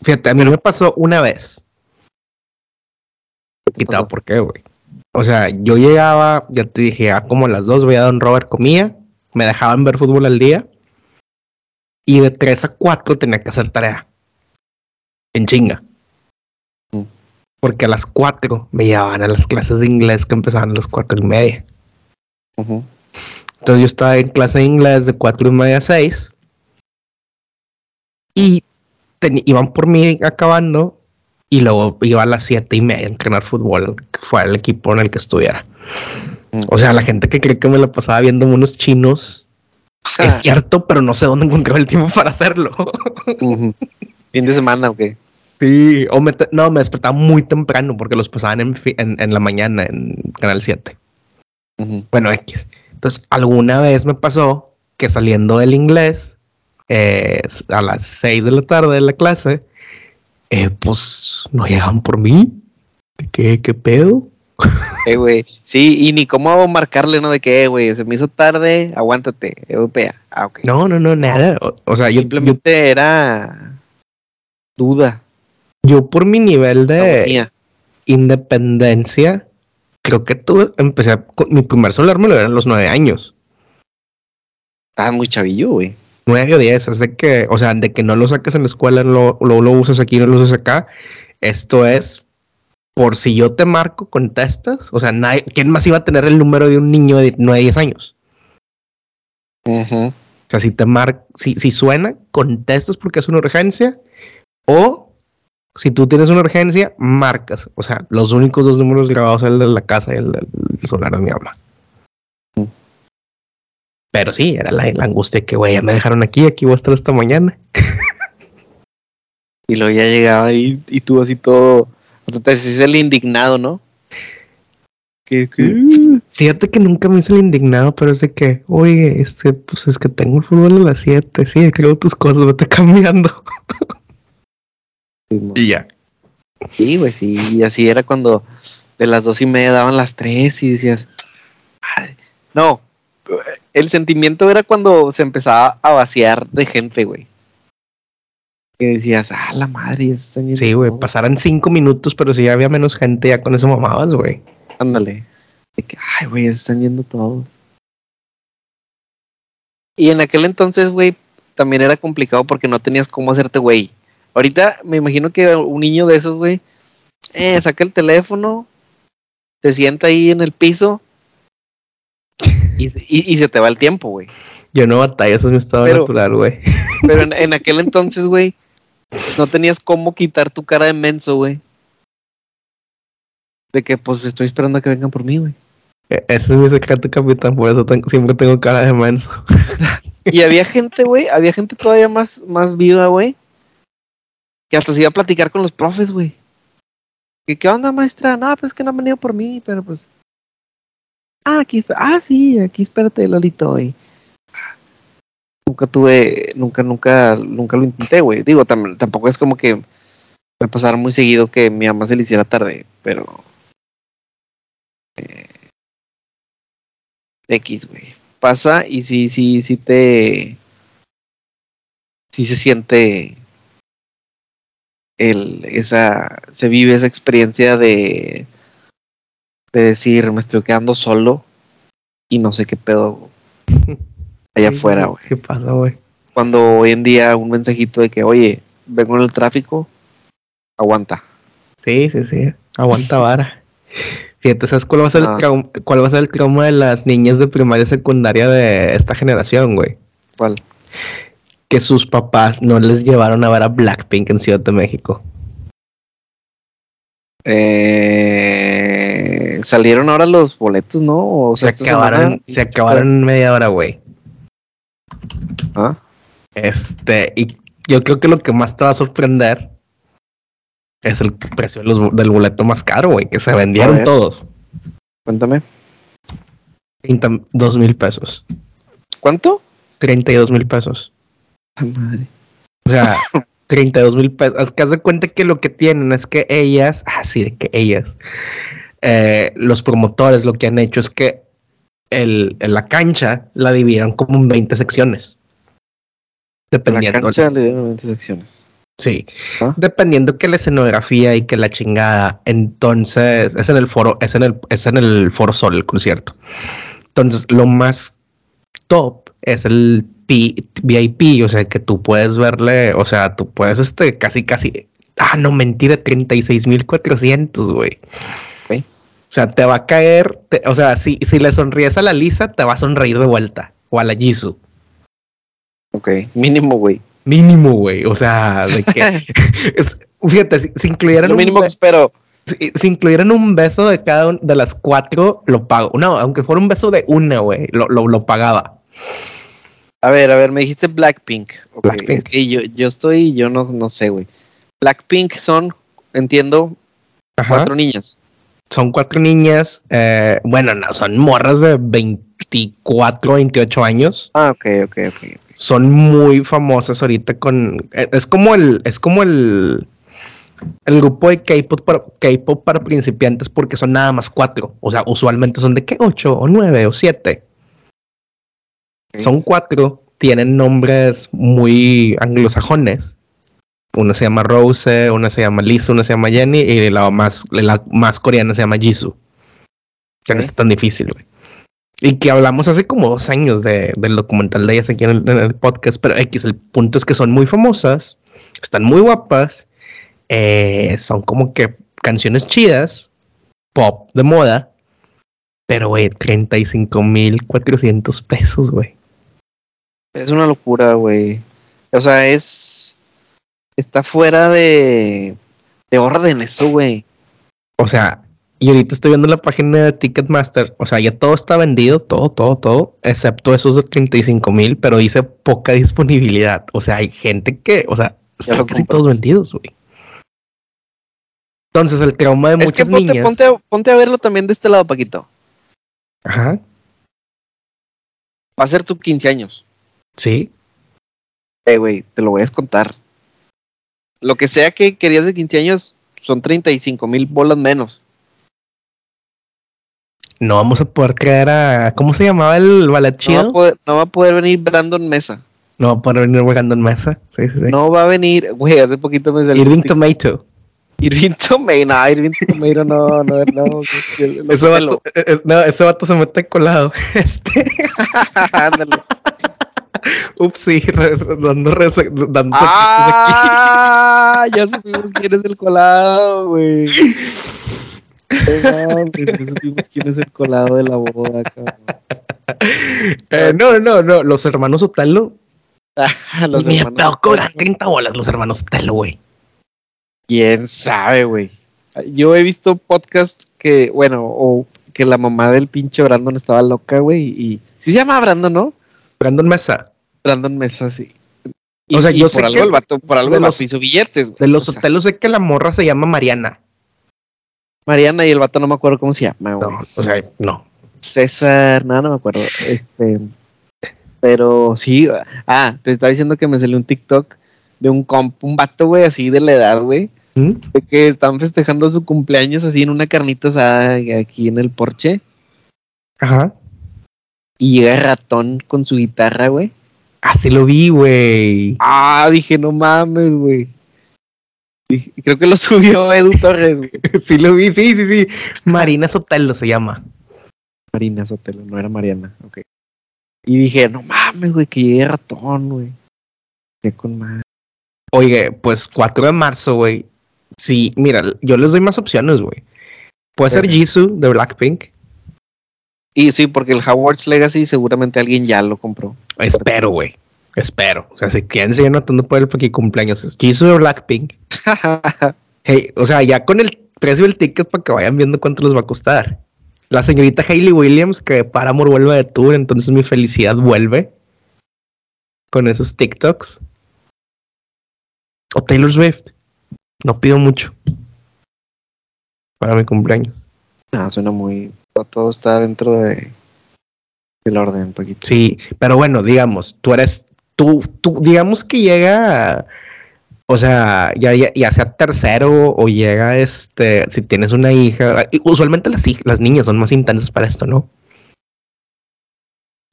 Fíjate, a mí me pasó una vez. Quitado, ¿por qué, güey? O sea, yo llegaba, ya te dije, a como a las dos, voy a Don Robert comía, me dejaban ver fútbol al día. Y de 3 a 4 tenía que hacer tarea. En chinga porque a las 4 me llevaban a las clases de inglés que empezaban a las cuatro y media. Entonces yo estaba en clase de inglés de cuatro y media a 6 y iban por mí acabando y luego iba a las siete y media a entrenar fútbol, que fue el equipo en el que estuviera. O sea, la gente que cree que me la pasaba viendo unos chinos, es cierto, pero no sé dónde encontraba el tiempo para hacerlo. ¿Fin de semana o qué? Sí, o me no, me despertaba muy temprano porque los pasaban en, en, la mañana en Canal 7. Bueno, X. Entonces, alguna vez me pasó que saliendo del inglés eh, a las 6 de la tarde de la clase, eh, pues no llegaban por mí. ¿Qué, qué pedo? Eh, güey. Sí, y ni cómo marcarle, ¿no? De que, eh, güey, se me hizo tarde, aguántate, europea. Ah, okay. No, no, no, nada. O, sea, simplemente era duda. Yo por mi nivel de independencia, creo que tú empecé con mi primer celular me lo dieron a los nueve años. Estaba muy chavillo, güey. Nueve o diez, es de que, o sea, de que no lo saques en la escuela, lo, lo, lo usas aquí, no lo usas acá. Esto es por si yo te marco, contestas. O sea, nadie, ¿quién más iba a tener el número de un niño de 9, 10 años? O sea, si te marca, si, si suena, contestas porque es una urgencia o si tú tienes una urgencia, marcas. O sea, los únicos dos números grabados son el de la casa y el del solar de mi mamá. Pero sí, era la, la angustia que, güey, ya me dejaron aquí, aquí voy a estar esta mañana. Y luego ya llegaba y, y tú así todo. Hasta te haces el indignado, ¿no? Que, que- Fíjate que nunca me hice el indignado, pero es de que, oye, este, pues es que tengo el fútbol a las 7, sí, creo tus cosas, vete cambiando. Y ya. Sí, güey, sí. Y así era cuando de las dos y media daban las tres y decías. No, el sentimiento era cuando se empezaba a vaciar de gente, güey. Que decías, ah, la madre, Sí, güey, todos". pasaran cinco minutos, pero si ya había menos gente, ya con eso mamabas, güey. Ándale. De que, ay, güey, están yendo todos. Y en aquel entonces, güey, también era complicado porque no tenías cómo hacerte, güey. Ahorita me imagino que un niño de esos, güey, eh, saca el teléfono, te sienta ahí en el piso y, se- y- y se te va el tiempo, güey. Yo no batalla, eso es mi estado Pero- natural, güey. Pero en, en aquel entonces, güey, no tenías cómo quitar tu cara de menso, güey. De que, pues, estoy esperando a que vengan por mí, güey. E- Ese es mi secreto, capitán, por eso tengo- siempre tengo cara de menso. Y había gente, güey, había gente todavía más, más viva, güey, que hasta se iba a platicar con los profes, güey. ¿Qué, ¿Qué onda, maestra? No, pues que no han venido por mí, pero pues. Ah, aquí, ah, sí, aquí espérate, Lolito, y Nunca tuve, nunca, nunca, nunca lo intenté, güey. Digo, tam- tampoco es como que me pasara muy seguido que mi mamá se le hiciera tarde, pero. eh, X, güey pasa y sí, sí, sí te. Sí se siente. El, esa. Se vive esa experiencia de. De decir, me estoy quedando solo y no sé qué pedo allá afuera, güey. ¿Qué pasa, güey? Cuando hoy en día un mensajito de que, oye, vengo en el tráfico, aguanta. Sí, sí, sí. Aguanta vara. Fíjate, ¿sabes cuál va a ser Ah. el trauma, cuál va a ser el trauma de las niñas de primaria y secundaria de esta generación, güey? ¿Cuál? Que sus papás no les llevaron a ver a Blackpink en Ciudad de México. Eh, salieron ahora los boletos, ¿no? O Se sea, esta acabaron, semana- se acabaron en media hora, güey. ¿Ah? Este, y yo creo que lo que más te va a sorprender es el precio de los- del boleto más caro, güey, que se vendieron todos. Cuéntame. 32 mil pesos. ¿Cuánto? 32 mil pesos. Ah, madre. O sea, 32 mil pesos. Es que haz de cuenta que lo que tienen es que ellas, así de que ellas, eh, los promotores lo que han hecho es que el, en la cancha la dividieron como en 20 secciones. La Dependiendo. cancha le dieron 20 secciones. Sí. Ah. Dependiendo que la escenografía y que la chingada. Entonces, es en el foro, es en el, es en el foro sol el concierto. Entonces, lo más top es el P- VIP, o sea, que tú puedes verle, o sea, tú puedes este casi, casi. Ah, no, mentira, 36,400, güey. O sea, te va a caer, te- o sea, si, si le sonríes a la Lisa, te va a sonreír de vuelta. O a la Jisoo. Ok, mínimo, güey. Mínimo, güey. O sea, de que es- fíjate, si, si incluyeran Lo un mínimo que espero. si, si incluyeran un beso de cada una de las cuatro, lo pago. No, aunque fuera un beso de una, güey, lo, lo, lo pagaba. A ver, a ver, me dijiste Blackpink. Ok, Blackpink. yo, yo estoy, yo no, no sé, güey. Blackpink son, entiendo, Ajá. cuatro niñas. Son cuatro niñas. eh, bueno, no, son morras de 24, 28 años. Ah, ok, ok, ok. Son muy famosas ahorita con. eh, Es como el. Es como el. El grupo de K-pop para, K-pop para principiantes porque son nada más cuatro. O sea, usualmente son de que ocho o nueve o siete. Son cuatro, tienen nombres muy anglosajones. Una se llama Rose, una se llama Lisa, una se llama Jenny y la más, la más coreana se llama Jisoo. Que no Ok. es tan difícil, güey. Y que hablamos hace como dos años de, del documental de ellas aquí en el, en el podcast, pero X, el punto es que son muy famosas, están muy guapas, eh, son como que canciones chidas, pop de moda, pero güey, 35,400 pesos, güey. Es una locura, güey. O sea, es. Está fuera de. De orden eso, güey. O sea, Y ahorita estoy viendo la página de Ticketmaster. O sea, ya todo está vendido, todo, todo, todo, excepto esos de 35 mil, pero dice poca disponibilidad. O sea, hay gente que, o sea, están casi todos vendidos, güey. Entonces, el trauma de Es que muchas ponte, niñas. ponte, a- ponte a verlo también de este lado, Paquito. Ajá. Va a ser tu 15 años. Sí. Eh, güey, te lo voy a descontar. Lo que sea que querías de 15 años son 35 mil bolas menos. No vamos a poder creer a. ¿Cómo se llamaba el ballet No va, a poder, no va a poder venir Brandon Mesa. No va a poder venir jugando en mesa. Sí, sí, sí. No va a venir, güey, hace poquito me salió. Irving Tomato. Irving Tomeiro, no, Irving Tomeiro no, no, no. Ese vato, eh, eh, no, ese vato se mete colado. Este. Ándale. Ups, sí, re- re- dando, rese- dando Ah, ya supimos quién es el colado, güey. No ya supimos quién es el colado de la boda, cabrón. Eh, no, no, no, los hermanos Otelo. Ah, Los Ni a hermanos- cobran 30 bolas los hermanos Otelo, güey. ¿Quién sabe, güey? Yo he visto podcast que, bueno, o que la mamá del pinche Brandon estaba loca, güey, y... Sí se llama Brandon, ¿no? Brandon Mesa. Brandon Mesa, sí. O sea, yo por sé algo que el vato, por algo de los- hizo billetes, güey. De los O sea, Otelo sé que la morra se llama Mariana. Mariana y el vato no me acuerdo cómo se llama, güey. No, o sea, no. César, nada, no me acuerdo. Este, pero sí, ah, te estaba diciendo que me salió un TikTok de un comp, un vato, güey, así de la edad, güey, ¿Mm? de que están festejando su cumpleaños así en una carnita asada aquí en el porche Ajá. Y llega ratón con su guitarra, güey. Así lo vi, güey. Ah, dije, no mames, güey. Creo que lo subió Edu Torres, güey. Sí lo vi, sí, sí, sí. Marina Sotelo se llama. Marina Sotelo, no era Mariana, ok. Y dije, no mames, güey, que llegue ratón, güey. Qué con madre. Oye, pues 4 de marzo, güey. Sí, mira, yo les doy más opciones, güey. Puede ser. Jisoo de Blackpink. Y sí, porque el Howard's Legacy seguramente alguien ya lo compró. Espero, güey. Espero. O sea, si quieren seguir notando por el porque cumpleaños es Jisoo de Blackpink. Hey, o sea, ya con el precio del ticket para que vayan viendo cuánto les va a costar. La señorita Hayley Williams, que Paramore vuelve de tour, entonces mi felicidad vuelve con esos TikToks. O Taylor Swift. No pido mucho para mi cumpleaños. Ah, suena muy. Todo, está dentro de del orden, un poquito. Sí, pero bueno, digamos, tú eres, tú, tú, digamos que llega, o sea, ya, ya, ya sea tercero o llega, este, si tienes una hija, usualmente las, las niñas son más intensas para esto, ¿no?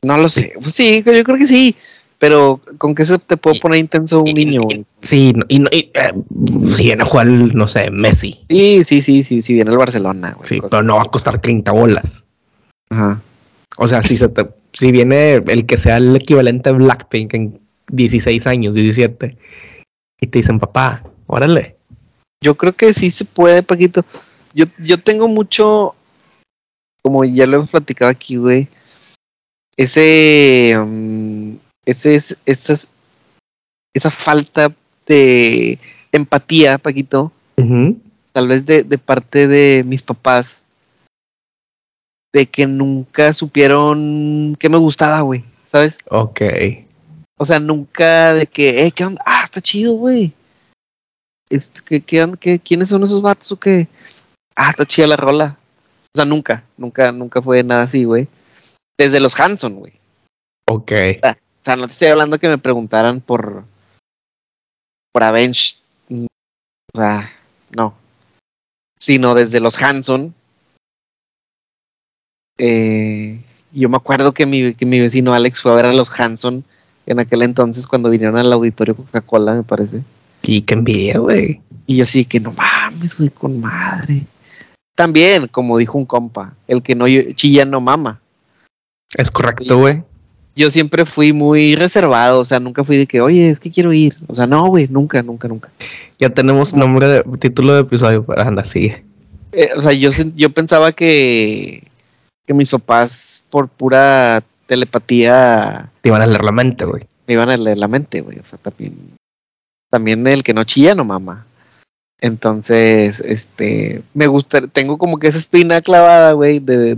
No lo sé. Pues sí, yo creo que sí. Pero con qué se te puede poner intenso un niño, güey. Sí, y, y, eh, si viene a jugar, no sé, Messi, Sí, sí, sí, sí, sí, viene el Barcelona, güey. sí, pero no va a costar 30 bolas. Ajá. O sea, si, se te- si viene el que sea el equivalente a Blackpink en 16 años, 17, y te dicen, papá, órale. Yo creo que sí se puede, Paquito. Yo, yo tengo mucho, como ya lo hemos platicado aquí, güey, ese, mm, ese, es- esas, esa falta de empatía, Paquito, tal vez de, de parte de mis papás, de que nunca supieron que me gustaba, güey, ¿sabes? Ok. O sea, nunca de que, eh, ¿qué onda? Ah, está chido, güey. Este, ¿qué, qué, qué- ¿Quiénes son esos vatos o qué? Ah, está chida la rola. O sea, nunca, nunca, nunca fue nada así, güey. Desde los Hanson, güey. Ok. O sea, no te estoy hablando que me preguntaran por. por Avenge. Mm, O sea, no. Sino desde los Hanson. Eh, yo me acuerdo que mi, que mi vecino Alex fue a ver a los Hanson en aquel entonces cuando vinieron al auditorio Coca-Cola, me parece. Y qué envidia, güey. Y yo sí que no mames, güey, con madre. También, como dijo un compa, el que no chilla no mama. Es correcto, güey. Yo siempre fui muy reservado, o sea, nunca fui de que, oye, es que quiero ir. O sea, no, güey, nunca, nunca, nunca. Ya tenemos nombre de título de episodio para anda, sigue. Eh, o sea, yo, yo pensaba que, que mis papás, por pura telepatía, Te iban a leer la mente, güey. me iban a leer la mente, güey. O sea, también, también el que no chilla no mama. Entonces, este, me gusta, tengo como que esa espina clavada, güey, de,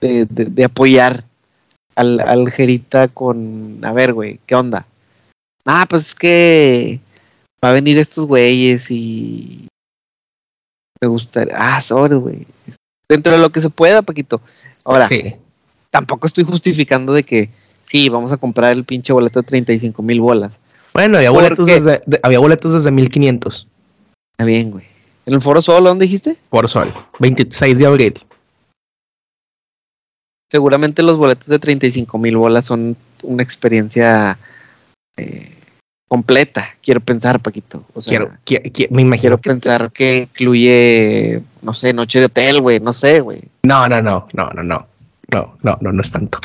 de, de, de apoyar al, al Jerita con, a ver, güey, ¿qué onda? Ah, pues es que va a venir estos güeyes y me gustaría, ah, sobre, güey. Dentro de lo que se pueda, Paquito. Ahora, Sí. tampoco estoy justificando de que sí, vamos a comprar el pinche boleto de 35 mil bolas. Bueno, había ¿Por boletos, desde, de- había boletos desde 1500 Está bien, güey. ¿En el Foro Solo, dónde dijiste? por sol. 26 de abril. Seguramente los boletos de 35 mil bolas son una experiencia eh, completa. Quiero pensar, Paquito. O sea, Quiero, qui- qui- me imagino quiero que- pensar que incluye, no sé, noche de hotel, güey. No sé, güey. No, no, no, no, no, no. No, no, no, no es tanto.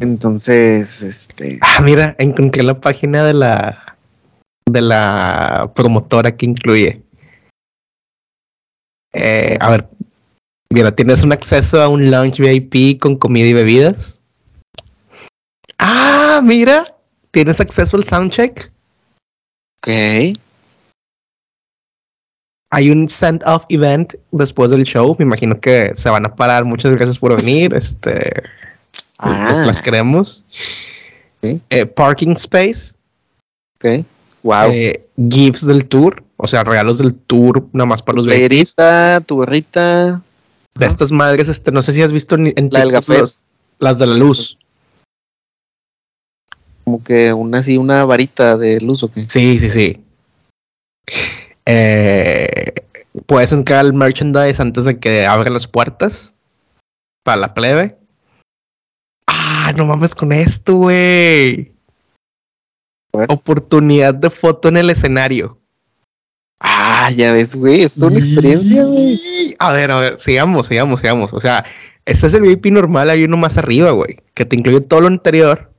Entonces, este. Ah, mira, encontré la página de la de la promotora que incluye. Eh, a ver, mira, tienes un acceso a un lounge VIP con comida y bebidas. Ah, mira, tienes acceso al soundcheck. Ok. Hay un send-off event después del show. Me imagino que se van a parar. Muchas gracias por venir. Este, Ah, pues las queremos. Sí. Eh, parking space. ok. Wow. eh, gifts del tour, o sea, regalos del tour, nada más para los playerita, tu gorrita, De estas madres, este, no sé si has visto en, en La del los- las de la luz. como que una así, una varita de luz o qué. Sí, sí, sí. Eh, puedes entrar al merchandise antes de que abran las puertas para la plebe. Ah, no mames con esto, güey. Oportunidad de foto en el escenario. Ah, ya ves, güey, es toda una experiencia, güey. A ver, a ver, sigamos, sigamos, sigamos. O sea, ese es el VIP normal, hay uno más arriba, güey, que te incluye todo lo anterior.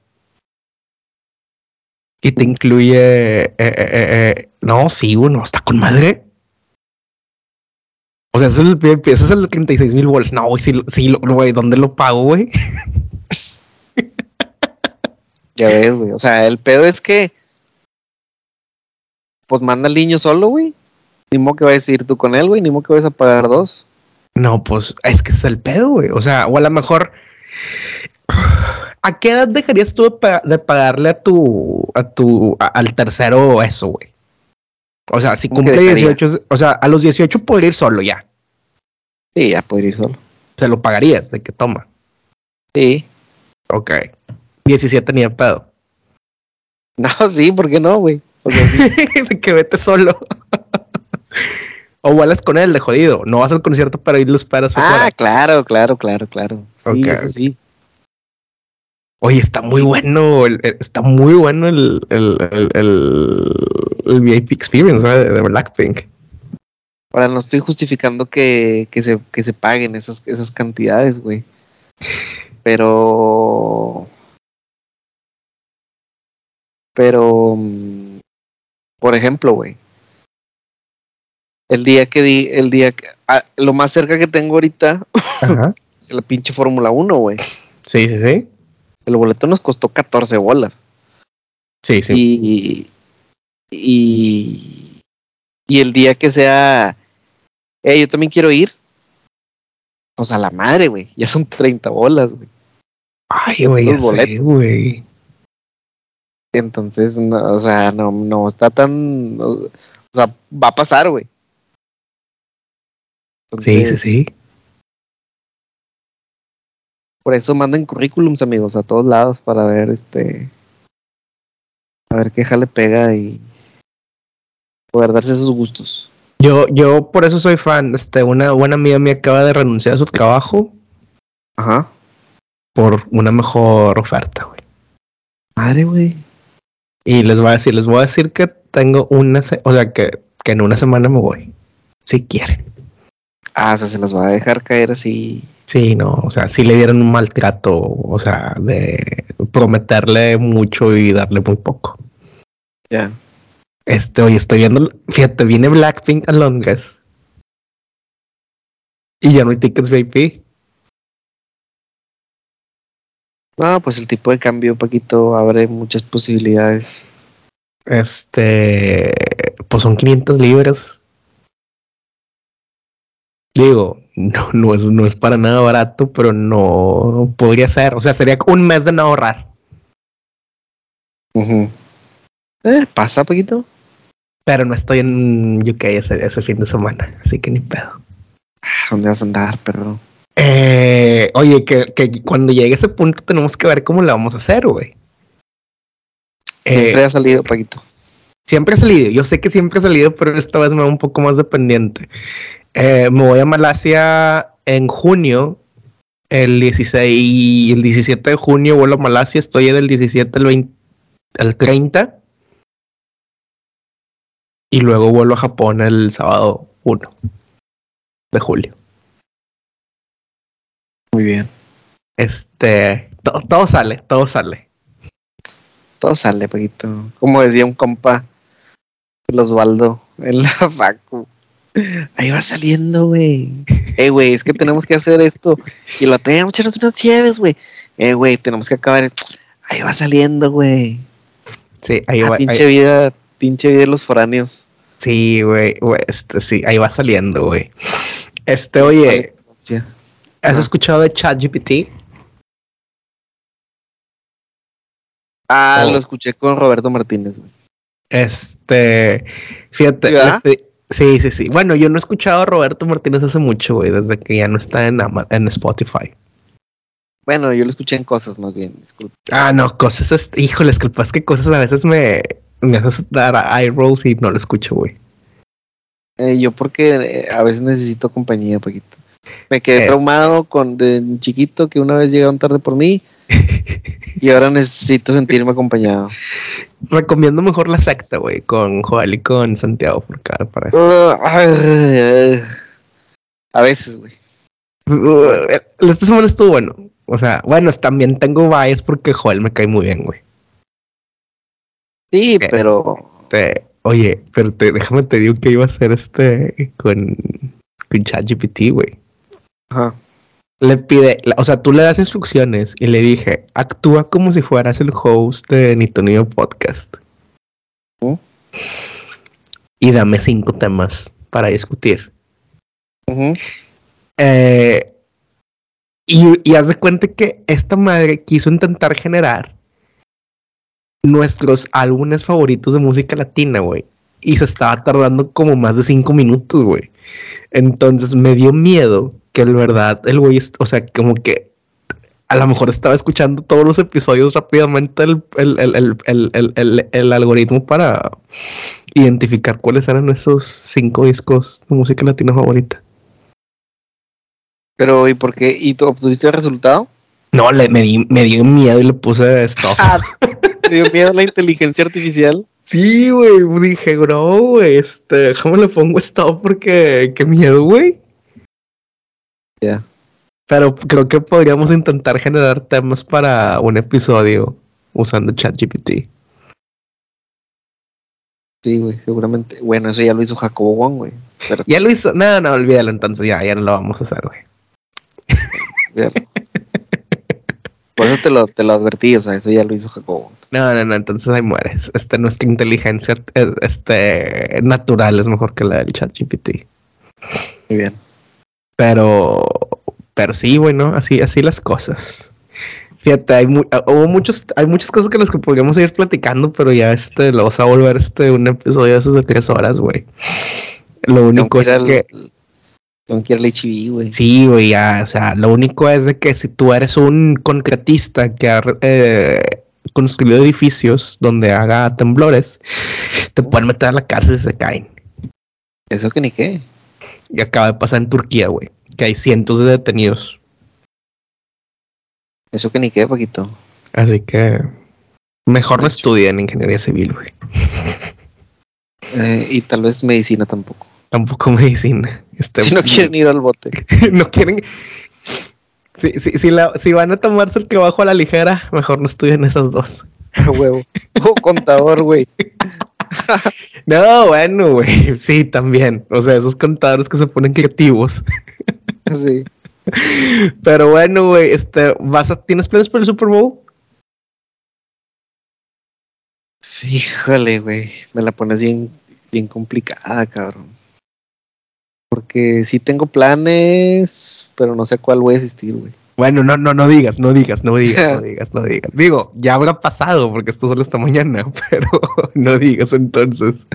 Y te incluye. eh, eh, eh, eh, no, sí, uno, está con madre. O sea, ese es el VIP, ese es el de 36 mil bolas. No, güey, sí, sí, güey, ¿dónde lo pago, güey? Ya ves, güey. O sea, el pedo es que. Pues manda al niño solo, güey. Ni modo que vayas a ir tú con él, güey. Ni modo que vayas a pagar dos. No, pues es que es el pedo, güey. O sea, o a lo mejor. ¿A qué edad dejarías tú de, pa- de pagarle a tu, a tu, a- al tercero eso, güey? O sea, si ¿Cómo que cumple dejaría? 18, es- o sea, a los 18 podría ir solo ya. Sí, ya podría ir solo. Se lo pagarías de que toma. Sí. Ok. 17 ni de pedo. No, sí, ¿por qué no, güey? O sea, sí. de que vete solo. o vuelas con él de jodido. No vas al concierto para ir los esperas ah, claro, claro, claro, claro. Sí, eso sí. Oye, está muy bueno. el- está muy bueno el, el, el, el, el VIP experience ¿eh? de Blackpink. Ahora no estoy justificando que, que se, que se paguen esas, esas cantidades, güey. Pero. Pero. Por ejemplo, güey. El día que di, el día que. ah, lo más cerca que tengo ahorita, Ajá. la pinche Fórmula 1, güey. Sí, sí, sí. El boleto nos costó 14 bolas. Sí, sí. Y, y, y el día que sea, eh, yo también quiero ir. Pues a la madre, güey. Ya son 30 bolas, güey. Ay, güey, ya sé, güey. Entonces, no, o sea, no, no está tan. no, o sea, va a pasar, güey. Sí, sí, sí. Por eso manden currículums, amigos, a todos lados para ver este. A ver qué jale pega y poder darse esos gustos. Yo, yo por eso soy fan. Este, una buena amiga mía acaba de renunciar a su trabajo Ajá. por una mejor oferta, güey. Madre, güey. Y les voy a decir, les voy a decir que tengo una, o sea, que, que en una semana me voy. Si quieren. Ah, o sea, se las va a dejar caer así. Sí, no, o sea, si le dieron un maltrato, o sea, de prometerle mucho y darle muy poco. Ya. Este, oye, estoy viendo, fíjate, viene Blackpink a Londres. Y ya no hay tickets VIP. No, pues el tipo de cambio, Paquito, abre muchas posibilidades. Este, pues son 500 libras Digo, no, no, es, no es para nada barato, pero no podría ser. O sea, sería un mes de no ahorrar. Eh, pasa, poquito. Pero no estoy en UK ese, ese fin de semana, así que ni pedo. ¿Dónde vas a andar, perro? Eh, oye, que, que cuando llegue ese punto tenemos que ver cómo le vamos a hacer, güey. Siempre Eh, ha salido, Paquito. Siempre he salido, yo sé que siempre he salido, pero esta vez me voy un poco más dependiente. Eh, me voy a Malasia en junio, el 16 y el 17 de junio vuelo a Malasia, estoy del 17 al 20 al 30 y luego vuelo a Japón el sábado 1 de julio. Muy bien. Este, to- todo sale, todo sale. Todo sale, Paquito. Como decía un compa, el Osvaldo, en la facu. Ahí va saliendo, güey. Eh, güey, es que tenemos que hacer esto. Y lo tenemos, echarnos unas chéves, güey. Eh, güey, tenemos que acabar. Ahí va saliendo, güey. Sí, ahí Ah, va. ahí- pinche vida, pinche vida de los foráneos. sí, güey, güey, este, sí, ahí va saliendo, güey. Este, oye, Sí. ¿Has Ah. escuchado de ChatGPT? Ah, Oh. lo escuché con Roberto Martínez, güey. Este, fíjate, le- sí, sí, sí. Bueno, yo no he escuchado a Roberto Martínez hace mucho, güey, desde que ya no está en, Ama- en Spotify. Bueno, yo lo escuché en cosas más bien, disculpe. Ah, no, cosas, este, híjoles, que pasa que cosas a veces me, me haces dar eye rolls y no lo escucho, güey. Eh, yo porque eh, a veces necesito compañía, Paquito. Me quedé Es- traumado con de chiquito que una vez llegaron tarde por mí y ahora necesito sentirme acompañado. Recomiendo mejor la secta, güey, con Joel y con Santiago por cada para eso. Uh, ay, a veces, güey. Uh, Esta semana estuvo bueno. O sea, bueno, también tengo bias porque Joel me cae muy bien, güey. Sí, pero Este, oye, pero te, déjame te digo que iba a hacer este con, con ChatGPT, güey. Ajá. Le pide, o sea, tú le das instrucciones y le dije, actúa como si fueras el host de Ni Tu Niño Podcast. Y dame cinco temas para discutir. Eh, y, y haz de cuenta que esta madre quiso intentar generar nuestros álbumes favoritos de música latina, güey. Y se estaba tardando como más de cinco minutos, güey. Entonces me dio miedo que el verdad, el güey, o sea, como que a lo mejor estaba escuchando todos los episodios rápidamente el, el, el, el, el, el- el- el algoritmo para identificar cuáles eran esos cinco discos de música latina favorita. Pero, ¿y por qué? ¿Y tú obtuviste el resultado? No, le, me, di- me dio miedo y le puse stop. ¿Te dio miedo la inteligencia artificial? sí, güey. Dije, bro, güey, este, déjame le pongo stop porque qué miedo, güey. Pero creo que podríamos intentar generar temas para un episodio usando ChatGPT. Sí, güey, seguramente. Bueno, eso ya lo hizo Jacobo Wong, güey. Pero Ya lo hizo. No, no, olvídalo entonces. Ya, ya no lo vamos a hacer, güey. Por eso te lo, te lo advertí, o sea, eso ya lo hizo Jacobo. No, no, no, entonces ahí mueres. Este, nuestra inteligencia eh, este, natural es mejor que la del ChatGPT. Muy bien. Pero, pero sí, bueno, así, así las cosas. Fíjate, hay, mu- ah, hubo muchos, hay muchas cosas que las que podríamos ir platicando, pero ya este, lo vas a volver este un episodio de esos de tres horas, güey. Lo único es que, Tengo que ir güey. sí, güey, ya, o sea, lo único es de que si tú eres un concretista que ha eh, construido edificios donde haga temblores, te pueden meter a la cárcel si se caen. Eso que ni qué. Y acaba de pasar en Turquía, güey, que hay cientos de detenidos. Eso que ni qué, Paquito. Así que mejor no estudien ingeniería civil, güey. Eh, y tal vez medicina tampoco. Tampoco medicina. Este, Si no quieren ir al bote. no quieren. Si, si, si, la- si van a tomarse el trabajo a la ligera, mejor no estudien esas dos. Huevo. O contador, güey. No, bueno, güey. Sí, también. O sea, esos contadores que se ponen creativos. Sí. Pero bueno, güey, este, ¿vas a, ¿tienes planes para el Super Bowl? Híjole, güey. Me la pones bien, bien complicada, cabrón. Porque sí tengo planes, pero no sé cuál voy a asistir, güey. Bueno, no, no, no digas, no digas, no digas, no digas, no digas. Digo, ya habrá pasado porque esto solo esta mañana, pero no digas entonces.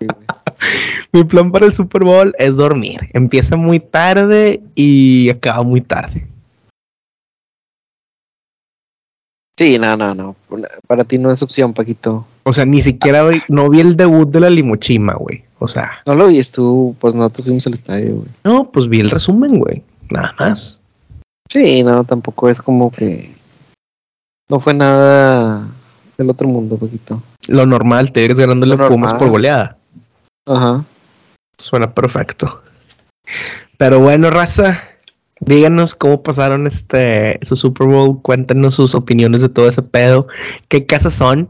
Mi plan para el Super Bowl es dormir. Empieza muy tarde y acaba muy tarde. Sí, no, no, no. Para ti no es opción, Paquito. O sea, ni siquiera no vi el debut de la Limochima, güey. O sea. No lo viste tú, pues no te fuimos al estadio, güey. No, pues vi el resumen, güey. Nada más. Sí, no, tampoco es como que. No fue nada del otro mundo, Paquito. Lo normal, te eres ganándole Pumas por goleada. Ajá. Suena perfecto. Pero bueno, raza, díganos cómo pasaron este su Super Bowl, cuéntenos sus opiniones de todo ese pedo, qué casas son,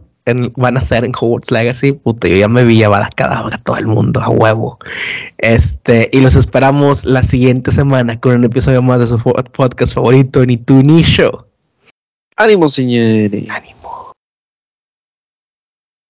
van a ser en Hogwarts Legacy, puta, yo ya me vi llevar a cadáver a todo el mundo, a huevo. Este, y los esperamos la siguiente semana con un episodio más de su podcast favorito, Ni tú ni show. Ánimo, señores. Ánimo.